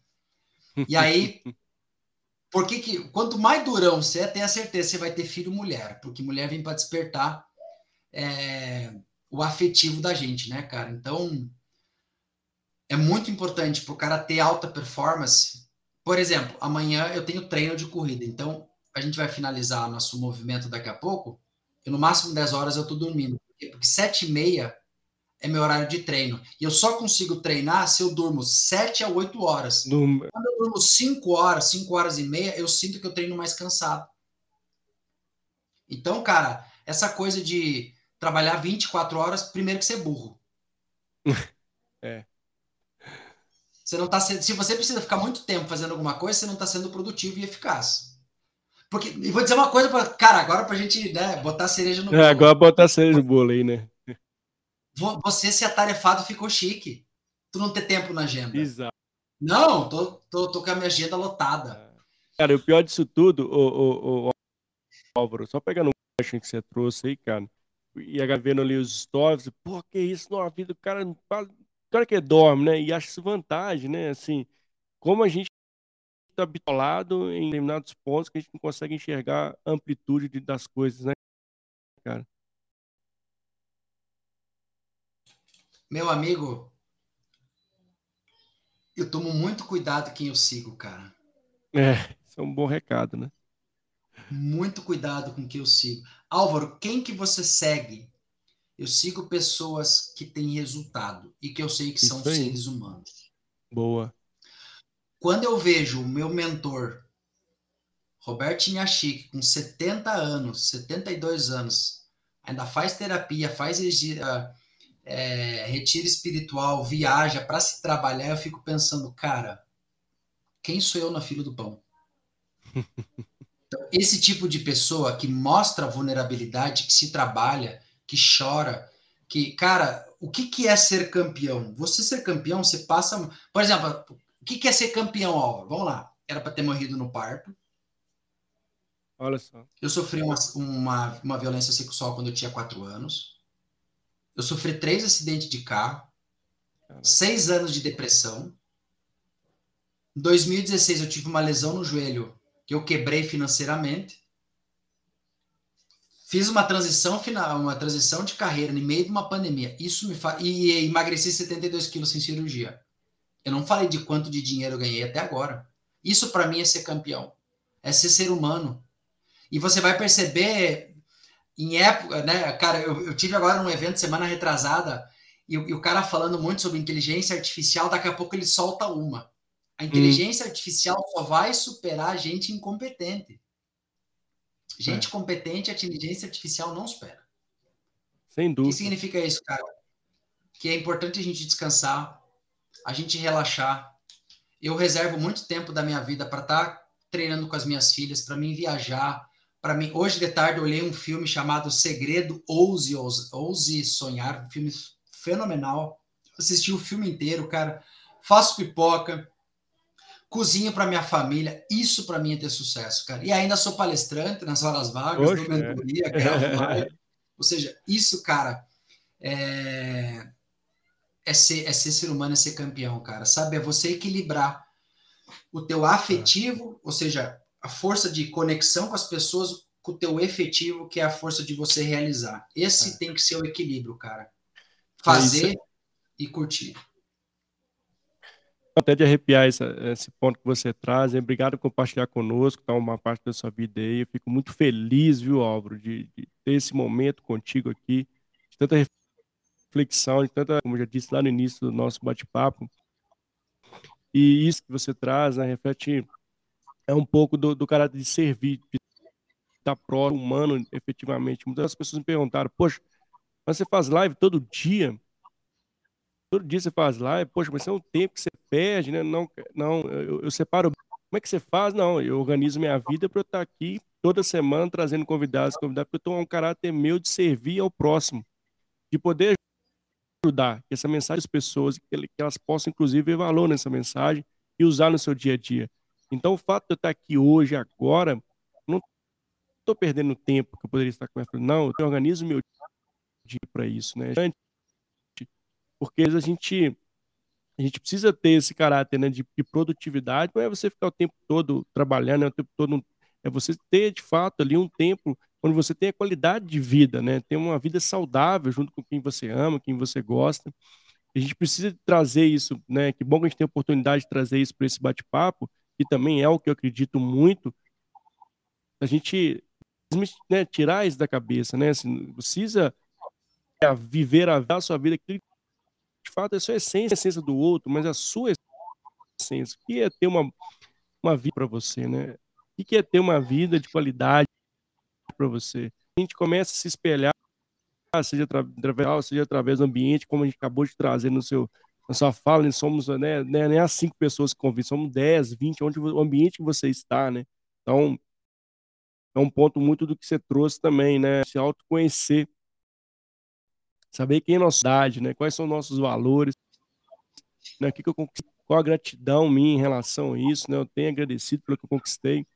E aí, por que que quanto mais durão você é, tenha certeza que você vai ter filho mulher, porque mulher vem para despertar é, o afetivo da gente, né, cara? Então, é muito importante para o cara ter alta performance. Por exemplo, amanhã eu tenho treino de corrida, então a gente vai finalizar nosso movimento daqui a pouco. E no máximo 10 horas eu tô dormindo, porque 7 e meia é meu horário de treino. E eu só consigo treinar se eu durmo 7 a 8 horas. No... Quando eu durmo 5 horas, 5 horas e meia, eu sinto que eu treino mais cansado. Então, cara, essa coisa de trabalhar 24 horas, primeiro que você é burro. é. Você não tá sendo, se você precisa ficar muito tempo fazendo alguma coisa, você não está sendo produtivo e eficaz. Porque, e vou dizer uma coisa para, cara, agora pra gente, né, botar cereja no é, bolo. É, agora botar cereja no bolo aí, né? você ser atarefado ficou chique. Tu não ter tempo na agenda. Exato. Não, tô, tô, tô com a minha agenda lotada. Cara, o pior disso tudo, o, o, o Álvaro, só pegando um gancho que você trouxe aí, cara, e a vendo ali os stories, pô, que isso, não, a vida do cara, o cara que dorme, né, e acha isso vantagem, né, assim, como a gente está bitolado em determinados pontos que a gente não consegue enxergar a amplitude das coisas, né, cara. Meu amigo, eu tomo muito cuidado quem eu sigo, cara. É, Isso é um bom recado, né? Muito cuidado com o que eu sigo. Álvaro, quem que você segue? Eu sigo pessoas que têm resultado e que eu sei que Isso são aí. seres humanos. Boa. Quando eu vejo o meu mentor, Roberto Inhachique, com 70 anos, 72 anos, ainda faz terapia, faz ah, é, retiro espiritual, viaja para se trabalhar, eu fico pensando, cara, quem sou eu na fila do pão? Então, esse tipo de pessoa que mostra vulnerabilidade, que se trabalha, que chora, que, cara, o que, que é ser campeão? Você ser campeão, você passa. Por exemplo, o que, que é ser campeão, Álvaro? Vamos lá. Era para ter morrido no parto. Olha só. Eu sofri uma, uma, uma violência sexual quando eu tinha quatro anos. Eu sofri três acidentes de carro. Caraca. Seis anos de depressão. Em 2016, eu tive uma lesão no joelho que eu quebrei financeiramente. Fiz uma transição final, uma transição de carreira no meio de uma pandemia. Isso me faz e emagreci 72 quilos sem cirurgia. Eu não falei de quanto de dinheiro eu ganhei até agora. Isso para mim é ser campeão, é ser ser humano. E você vai perceber em época, né, cara, eu, eu tive agora um evento semana retrasada e, e, o cara falando muito sobre inteligência artificial, daqui a pouco ele solta uma. A inteligência hum. artificial só vai superar gente incompetente. Gente é. competente, a inteligência artificial não supera. Sem dúvida. O que significa isso, cara? Que é importante a gente descansar, a gente relaxar. Eu reservo muito tempo da minha vida para estar tá treinando com as minhas filhas, para mim viajar, para mim. Hoje de tarde eu olhei um filme chamado Segredo Ouse, Ouse, Ouse Sonhar, um filme fenomenal. Assisti o filme inteiro, cara. Faço pipoca, cozinho para minha família, isso para mim é ter sucesso, cara. E ainda sou palestrante nas horas vagas, Oxe, dou mentoria, é. Ou seja, isso, cara, é... É, ser, é ser ser humano, é ser campeão, cara. Sabe? É você equilibrar o teu afetivo, ou seja, a força de conexão com as pessoas, com o teu efetivo, que é a força de você realizar. Esse é. tem que ser o equilíbrio, cara. Fazer é e curtir até de arrepiar esse, esse ponto que você traz. Hein? Obrigado por compartilhar conosco, tá uma parte da sua vida aí. Eu fico muito feliz, viu, Álvaro, de, de ter esse momento contigo aqui, de tanta reflexão, de tanta, como eu já disse lá no início do nosso bate-papo. E isso que você traz, né, reflete é um pouco do, do caráter de servir, de estar próximo, humano, efetivamente. Muitas pessoas me perguntaram, poxa, mas você faz live todo dia? Todo dia você faz live, poxa, mas é um tempo que você perde, né? Não, não eu, eu separo. Como é que você faz? Não, eu organizo minha vida para eu estar aqui toda semana trazendo convidados, convidados, porque eu tenho um caráter meu de servir ao próximo, de poder ajudar essa mensagem das pessoas, que elas possam, inclusive, ver valor nessa mensagem e usar no seu dia a dia. Então, o fato de eu estar aqui hoje, agora, não estou perdendo tempo que eu poderia estar com Não, eu organizo meu dia para isso, né? Porque a gente a gente precisa ter esse caráter né, de, de, produtividade, não é você ficar o tempo todo trabalhando, é o tempo todo é você ter de fato ali um tempo onde você tem a qualidade de vida, né, ter uma vida saudável junto com quem você ama, quem você gosta. A gente precisa trazer isso, né? Que bom que a gente tem a oportunidade de trazer isso para esse bate-papo, que também é o que eu acredito muito. A gente né, tirar isso da cabeça, né? Assim, precisa viver a, sua vida de fato, é só a essência, a essência do outro, mas a sua essência. O que é ter uma, uma vida para você, né? O que é ter uma vida de qualidade para você? A gente começa a se espelhar, seja através, seja através do ambiente, como a gente acabou de trazer no seu, na sua fala, né? somos né, né, nem as cinco pessoas que convivem, somos 10, 20, onde o ambiente que você está, né? Então, é um ponto muito do que você trouxe também, né? Se autoconhecer saber quem é a nossa idade, né? Quais são nossos valores, né? O que, que eu conquistei, qual a gratidão minha em relação a isso, né? Eu tenho agradecido pelo que eu conquistei.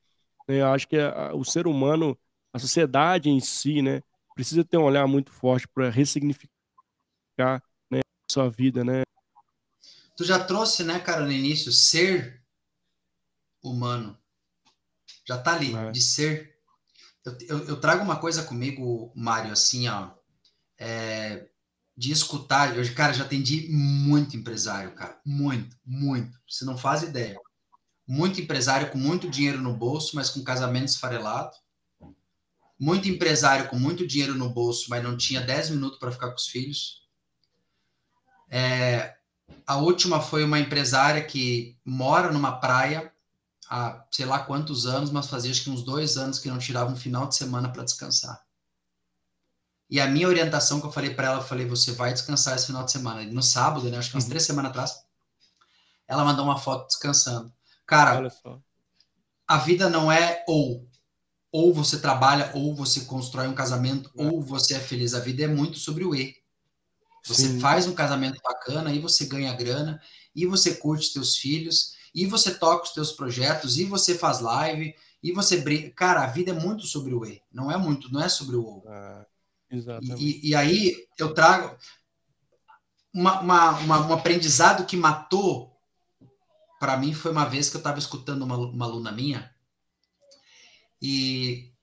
Né? Eu acho que a, o ser humano, a sociedade em si, né? Precisa ter um olhar muito forte para ressignificar né, a sua vida, né? Tu já trouxe, né, cara, no início, ser humano. Já tá ali, é. de ser. Eu, eu, eu, trago uma coisa comigo, Mário, assim, ó é, de escutar. Eu, cara, já atendi muito empresário, cara. Muito, muito. Você não faz ideia. muito empresário com muito dinheiro no bolso, mas com casamento esfarelado. Muito empresário com muito dinheiro no bolso, mas não tinha 10 minutos para ficar com os filhos. É, a última foi uma empresária que mora numa praia há sei lá quantos anos, mas fazia acho que uns dois anos que não tirava um final de semana para descansar. E a minha orientação que eu falei para ela, eu falei, você vai descansar esse final de semana. E no sábado, né, acho que umas uhum. três semanas atrás, ela mandou uma foto descansando. Cara, a vida não é ou. Ou você trabalha, ou você constrói um casamento, é. ou você é feliz. A vida é muito sobre o E. Você Sim. faz um casamento bacana, aí você ganha grana, e você curte teus filhos, e você toca os teus projetos, e você faz live, e você brinca. Cara, a vida é muito sobre o E, não é muito, não é sobre o ou. É. E, e, aí eu trago uma, uma, uma, um aprendizado que matou para mim foi uma vez que eu estava escutando uma, uma aluna minha e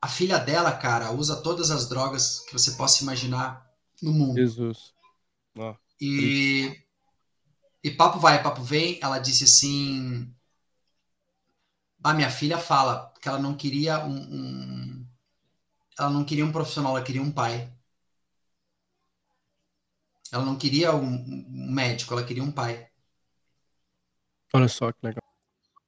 a filha dela, cara, usa todas as drogas que você possa imaginar no mundo. Jesus. E, e papo vai, papo vem, ela disse assim: a minha filha fala que ela não queria um, um, ela não queria um profissional, ela queria um pai. Ela não queria um, médico, ela queria um pai. Olha só que legal.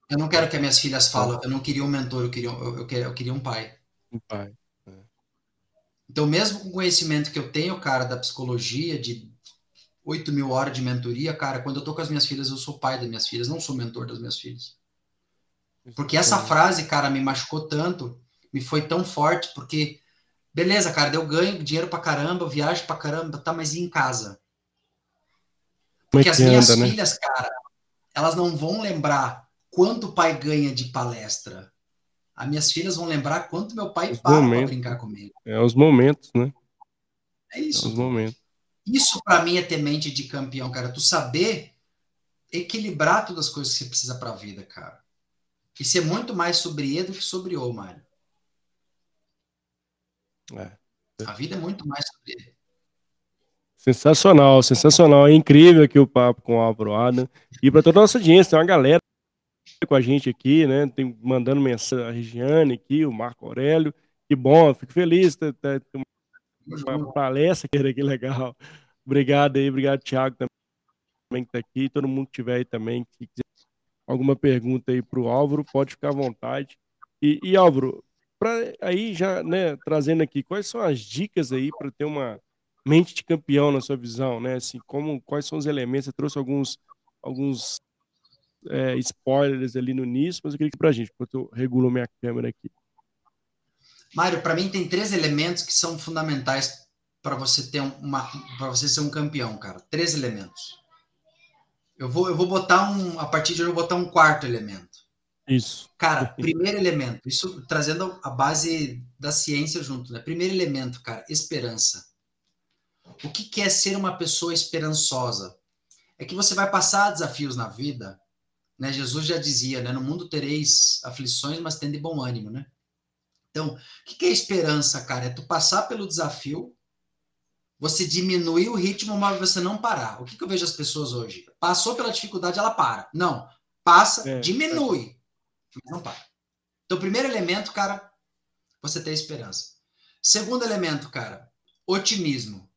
Eu não quero que as minhas filhas falem, eu não queria um mentor, eu queria, eu, eu queria um pai. Um pai. É. Então, mesmo com o conhecimento que eu tenho, cara, da psicologia, de 8 mil horas de mentoria, cara, quando eu tô com as minhas filhas, eu sou pai das minhas filhas, não sou mentor das minhas filhas. Porque essa frase, cara, me machucou tanto, me foi tão forte, porque, beleza, cara, eu ganho dinheiro pra caramba, viajo pra caramba, tá, mas e em casa? É porque as minhas anda, né? filhas, né? cara, elas não vão lembrar quanto o pai ganha de palestra. As minhas filhas vão lembrar quanto meu pai os paga para brincar comigo. É os momentos, né? É isso. É os momentos. Isso para mim é ter mente de campeão, cara. Tu saber equilibrar todas as coisas que você precisa para a vida, cara. E ser muito mais sobre E do que sobre O, Mário. É. A vida é muito mais sobre E. Sensacional, sensacional. É incrível aqui o papo com o Álvaro Adam. E para toda a nossa audiência, tem uma galera com a gente aqui, né? Tem mandando mensagem a Regiane aqui, o Marco Aurélio. Que bom, fico feliz de ter, ter uma, uma palestra que que legal. Obrigado aí, obrigado, Thiago, também que está aqui. Todo mundo que tiver aí também, que quiser alguma pergunta aí para o Álvaro, pode ficar à vontade. E, e Álvaro, para aí já, né, trazendo aqui, quais são as dicas aí para ter uma mente de campeão na sua visão, né? Assim, como quais são os elementos? Você trouxe alguns alguns é, spoilers ali no início, mas eu queria que para a gente, enquanto eu regulo minha câmera aqui. Mário, para mim tem três elementos que são fundamentais para você ter uma para você ser um campeão, cara. Três elementos. Eu vou eu vou botar um a partir de hoje eu vou botar um quarto elemento. Isso. Cara, primeiro elemento, isso trazendo a base da ciência junto, né? Primeiro elemento, cara, esperança. O que, que é ser uma pessoa esperançosa? É que você vai passar desafios na vida, né? Jesus já dizia, né? No mundo tereis aflições, mas tende bom ânimo, né? Então, o que, que é esperança, cara? É tu passar pelo desafio, você diminuir o ritmo, mas você não parar. O que, que eu vejo as pessoas hoje? Passou pela dificuldade, ela para. Não, passa, é, diminui, é. Mas não para. Então, primeiro elemento, cara, você ter esperança. Segundo elemento, cara, otimismo.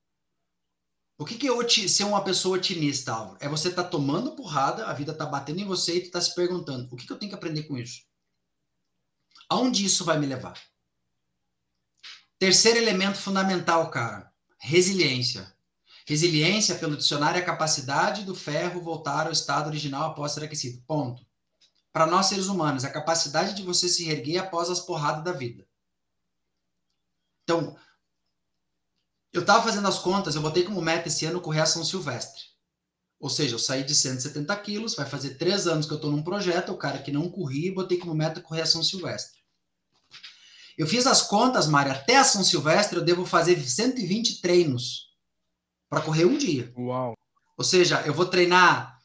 O que, que é ser uma pessoa otimista, Álvaro? É você tá tomando porrada, a vida tá batendo em você e tu tá se perguntando: o que, que eu tenho que aprender com isso? Aonde isso vai me levar? Terceiro elemento fundamental, cara: resiliência. Resiliência, pelo dicionário, é a capacidade do ferro voltar ao estado original após ser aquecido. Ponto. Para nós seres humanos, a capacidade de você se erguer após as porradas da vida. Então, eu estava fazendo as contas, eu botei como meta esse ano correr a São Silvestre. Ou seja, eu saí de 170 quilos, vai fazer três anos que eu estou num projeto, o cara que não corri, botei como meta correr a São Silvestre. Eu fiz as contas, Mário, até a São Silvestre eu devo fazer 120 treinos para correr um dia. Uau! Ou seja, eu vou treinar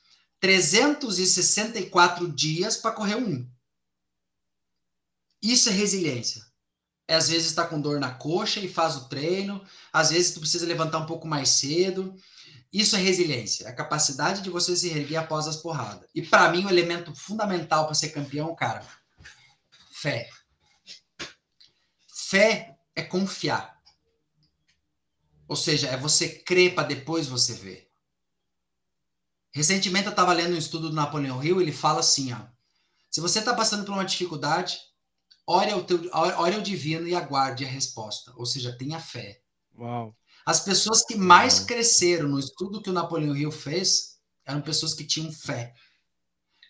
364 dias para correr um. Isso é resiliência às vezes está com dor na coxa e faz o treino, às vezes tu precisa levantar um pouco mais cedo. Isso é resiliência, é a capacidade de você se erguer após as porradas. E para mim, o elemento fundamental para ser campeão, cara, fé. Fé é confiar. Ou seja, é você crer para depois você ver. Recentemente eu estava lendo um estudo do Napoleão Hill, ele fala assim, ó, se você está passando por uma dificuldade, ore ao, teu, ore ao divino e aguarde a resposta. Ou seja, tenha fé. Uau. As pessoas que mais cresceram no estudo que o Napoleão Hill fez eram pessoas que tinham fé.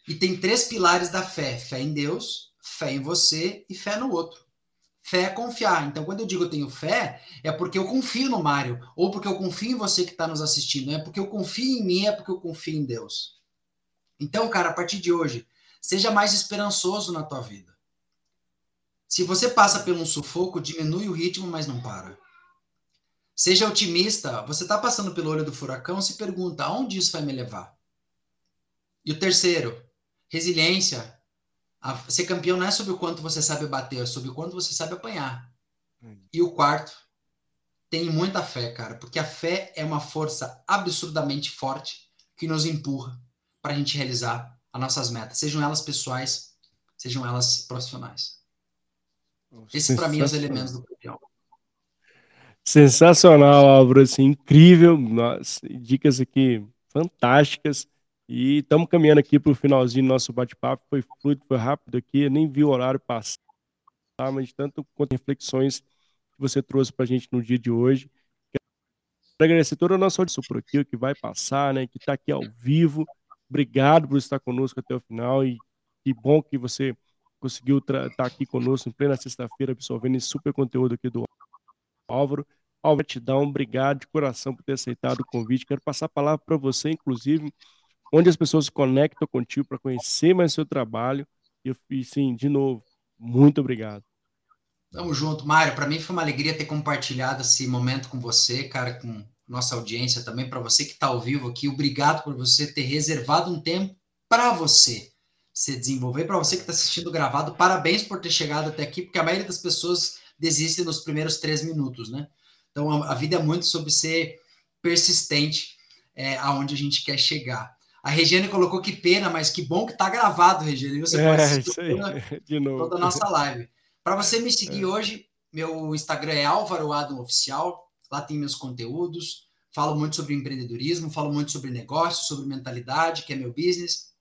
E tem três pilares da fé: fé em Deus, fé em você e fé no outro. Fé é confiar. Então, quando eu digo eu tenho fé, é porque eu confio no Mário, ou porque eu confio em você que está nos assistindo. é porque eu confio em mim, é porque eu confio em Deus. Então, cara, a partir de hoje, seja mais esperançoso na tua vida. Se você passa por um sufoco, diminui o ritmo, mas não para. Seja otimista. Você está passando pelo olho do furacão, se pergunta aonde isso vai me levar. E o terceiro, resiliência. A, ser campeão não é sobre o quanto você sabe bater, é sobre o quanto você sabe apanhar. E o quarto, tem muita fé, cara, porque a fé é uma força absurdamente forte que nos empurra para a gente realizar as nossas metas, sejam elas pessoais, sejam elas profissionais. Esse, para mim, é os elementos do campeão. Sensacional, Álvaro, assim, incrível, Nossa, dicas aqui fantásticas. E estamos caminhando aqui para o finalzinho do nosso bate-papo. Foi fluido, foi rápido aqui, eu nem vi o horário passar, mas tanto quanto reflexões que você trouxe para a gente no dia de hoje. Quero agradecer toda a nossa audiência por aqui, que vai passar, né, que está aqui ao vivo. Obrigado por estar conosco até o final e que bom que você conseguiu estar tá aqui conosco em plena sexta-feira, absorvendo esse super conteúdo aqui do Álvaro. Álvaro, gratidão, obrigado de coração por ter aceitado o convite. Quero passar a palavra para você, inclusive, onde as pessoas se conectam contigo para conhecer mais seu trabalho. E, e sim, de novo, muito obrigado. Tamo junto, Mário. Para mim foi uma alegria ter compartilhado esse momento com você, cara, com nossa audiência também. Para você que está ao vivo aqui, obrigado por você ter reservado um tempo para você se desenvolver. Para você que está assistindo gravado, parabéns por ter chegado até aqui, porque a maioria das pessoas desiste nos primeiros três minutos, né? Então a, vida é muito sobre ser persistente é, aonde a gente quer chegar. A Regiane colocou que pena, mas que bom que tá gravado, Regiane. Você é, pode assistir toda, de novo. toda a nossa live. Para você me seguir é. hoje, meu Instagram é Álvaro Adam Oficial. Lá tem meus conteúdos. Falo muito sobre empreendedorismo, falo muito sobre negócio, sobre mentalidade, que é meu business.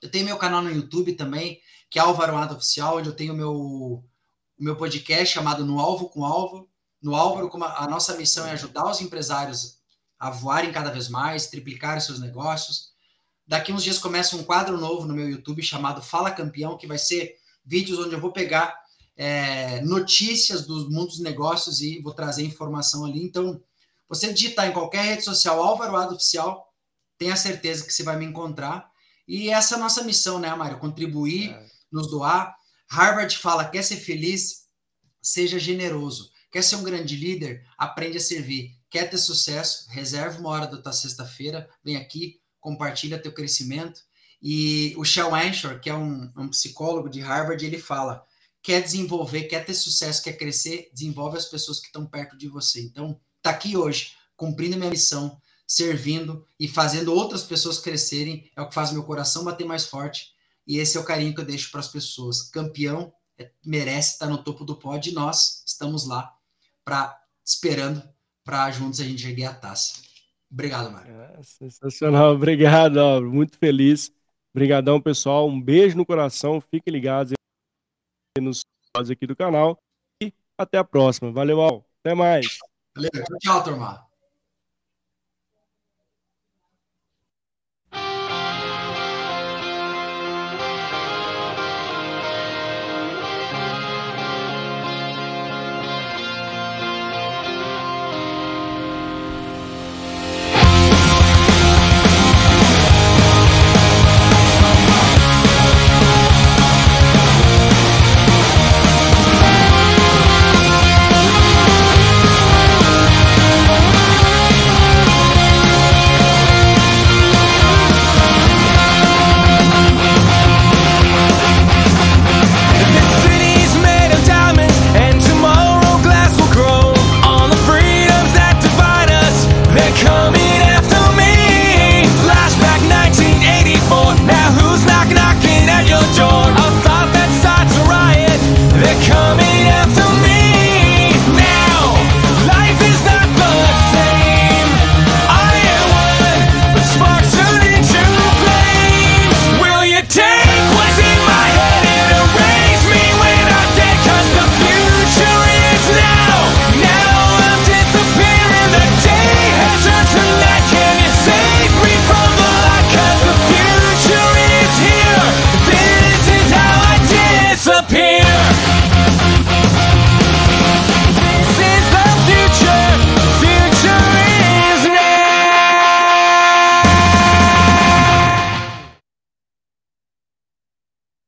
Eu tenho meu canal no YouTube também, que é Álvaro Adam Oficial, onde eu tenho meu o meu podcast chamado No Alvo com Alvo. No Álvaro, como a nossa missão é ajudar os empresários a voarem cada vez mais, triplicarem seus negócios. Daqui uns dias começa um quadro novo no meu YouTube chamado Fala Campeão, que vai ser vídeos onde eu vou pegar é, notícias do mundo dos negócios e vou trazer informação ali. Então, você digitar em qualquer rede social Álvaro Ado Oficial, tenha certeza que você vai me encontrar. E essa é a nossa missão, né, Mário? Contribuir, é. nos doar. Harvard fala: quer ser feliz? Seja generoso. Quer ser um grande líder? Aprende a servir. Quer ter sucesso? Reserva uma hora da tua sexta-feira, vem aqui, compartilha teu crescimento. E o Shel Ansher, que é um, um psicólogo de Harvard, ele fala: quer desenvolver, quer ter sucesso, quer crescer, desenvolve as pessoas que estão perto de você. Então, tá aqui hoje, cumprindo minha missão, servindo e fazendo outras pessoas crescerem, é o que faz meu coração bater mais forte e esse é o carinho que eu deixo para as pessoas. Campeão é, merece estar no topo do pódio e nós estamos lá para esperando para juntos a gente erguer a taça. Obrigado, Mário. É, sensacional, obrigado, ó, muito feliz. Obrigadão, pessoal. Um beijo no coração. Fiquem ligados nos aqui do canal e até a próxima. Valeu, Al. Até mais. Valeu. Tchau, turma.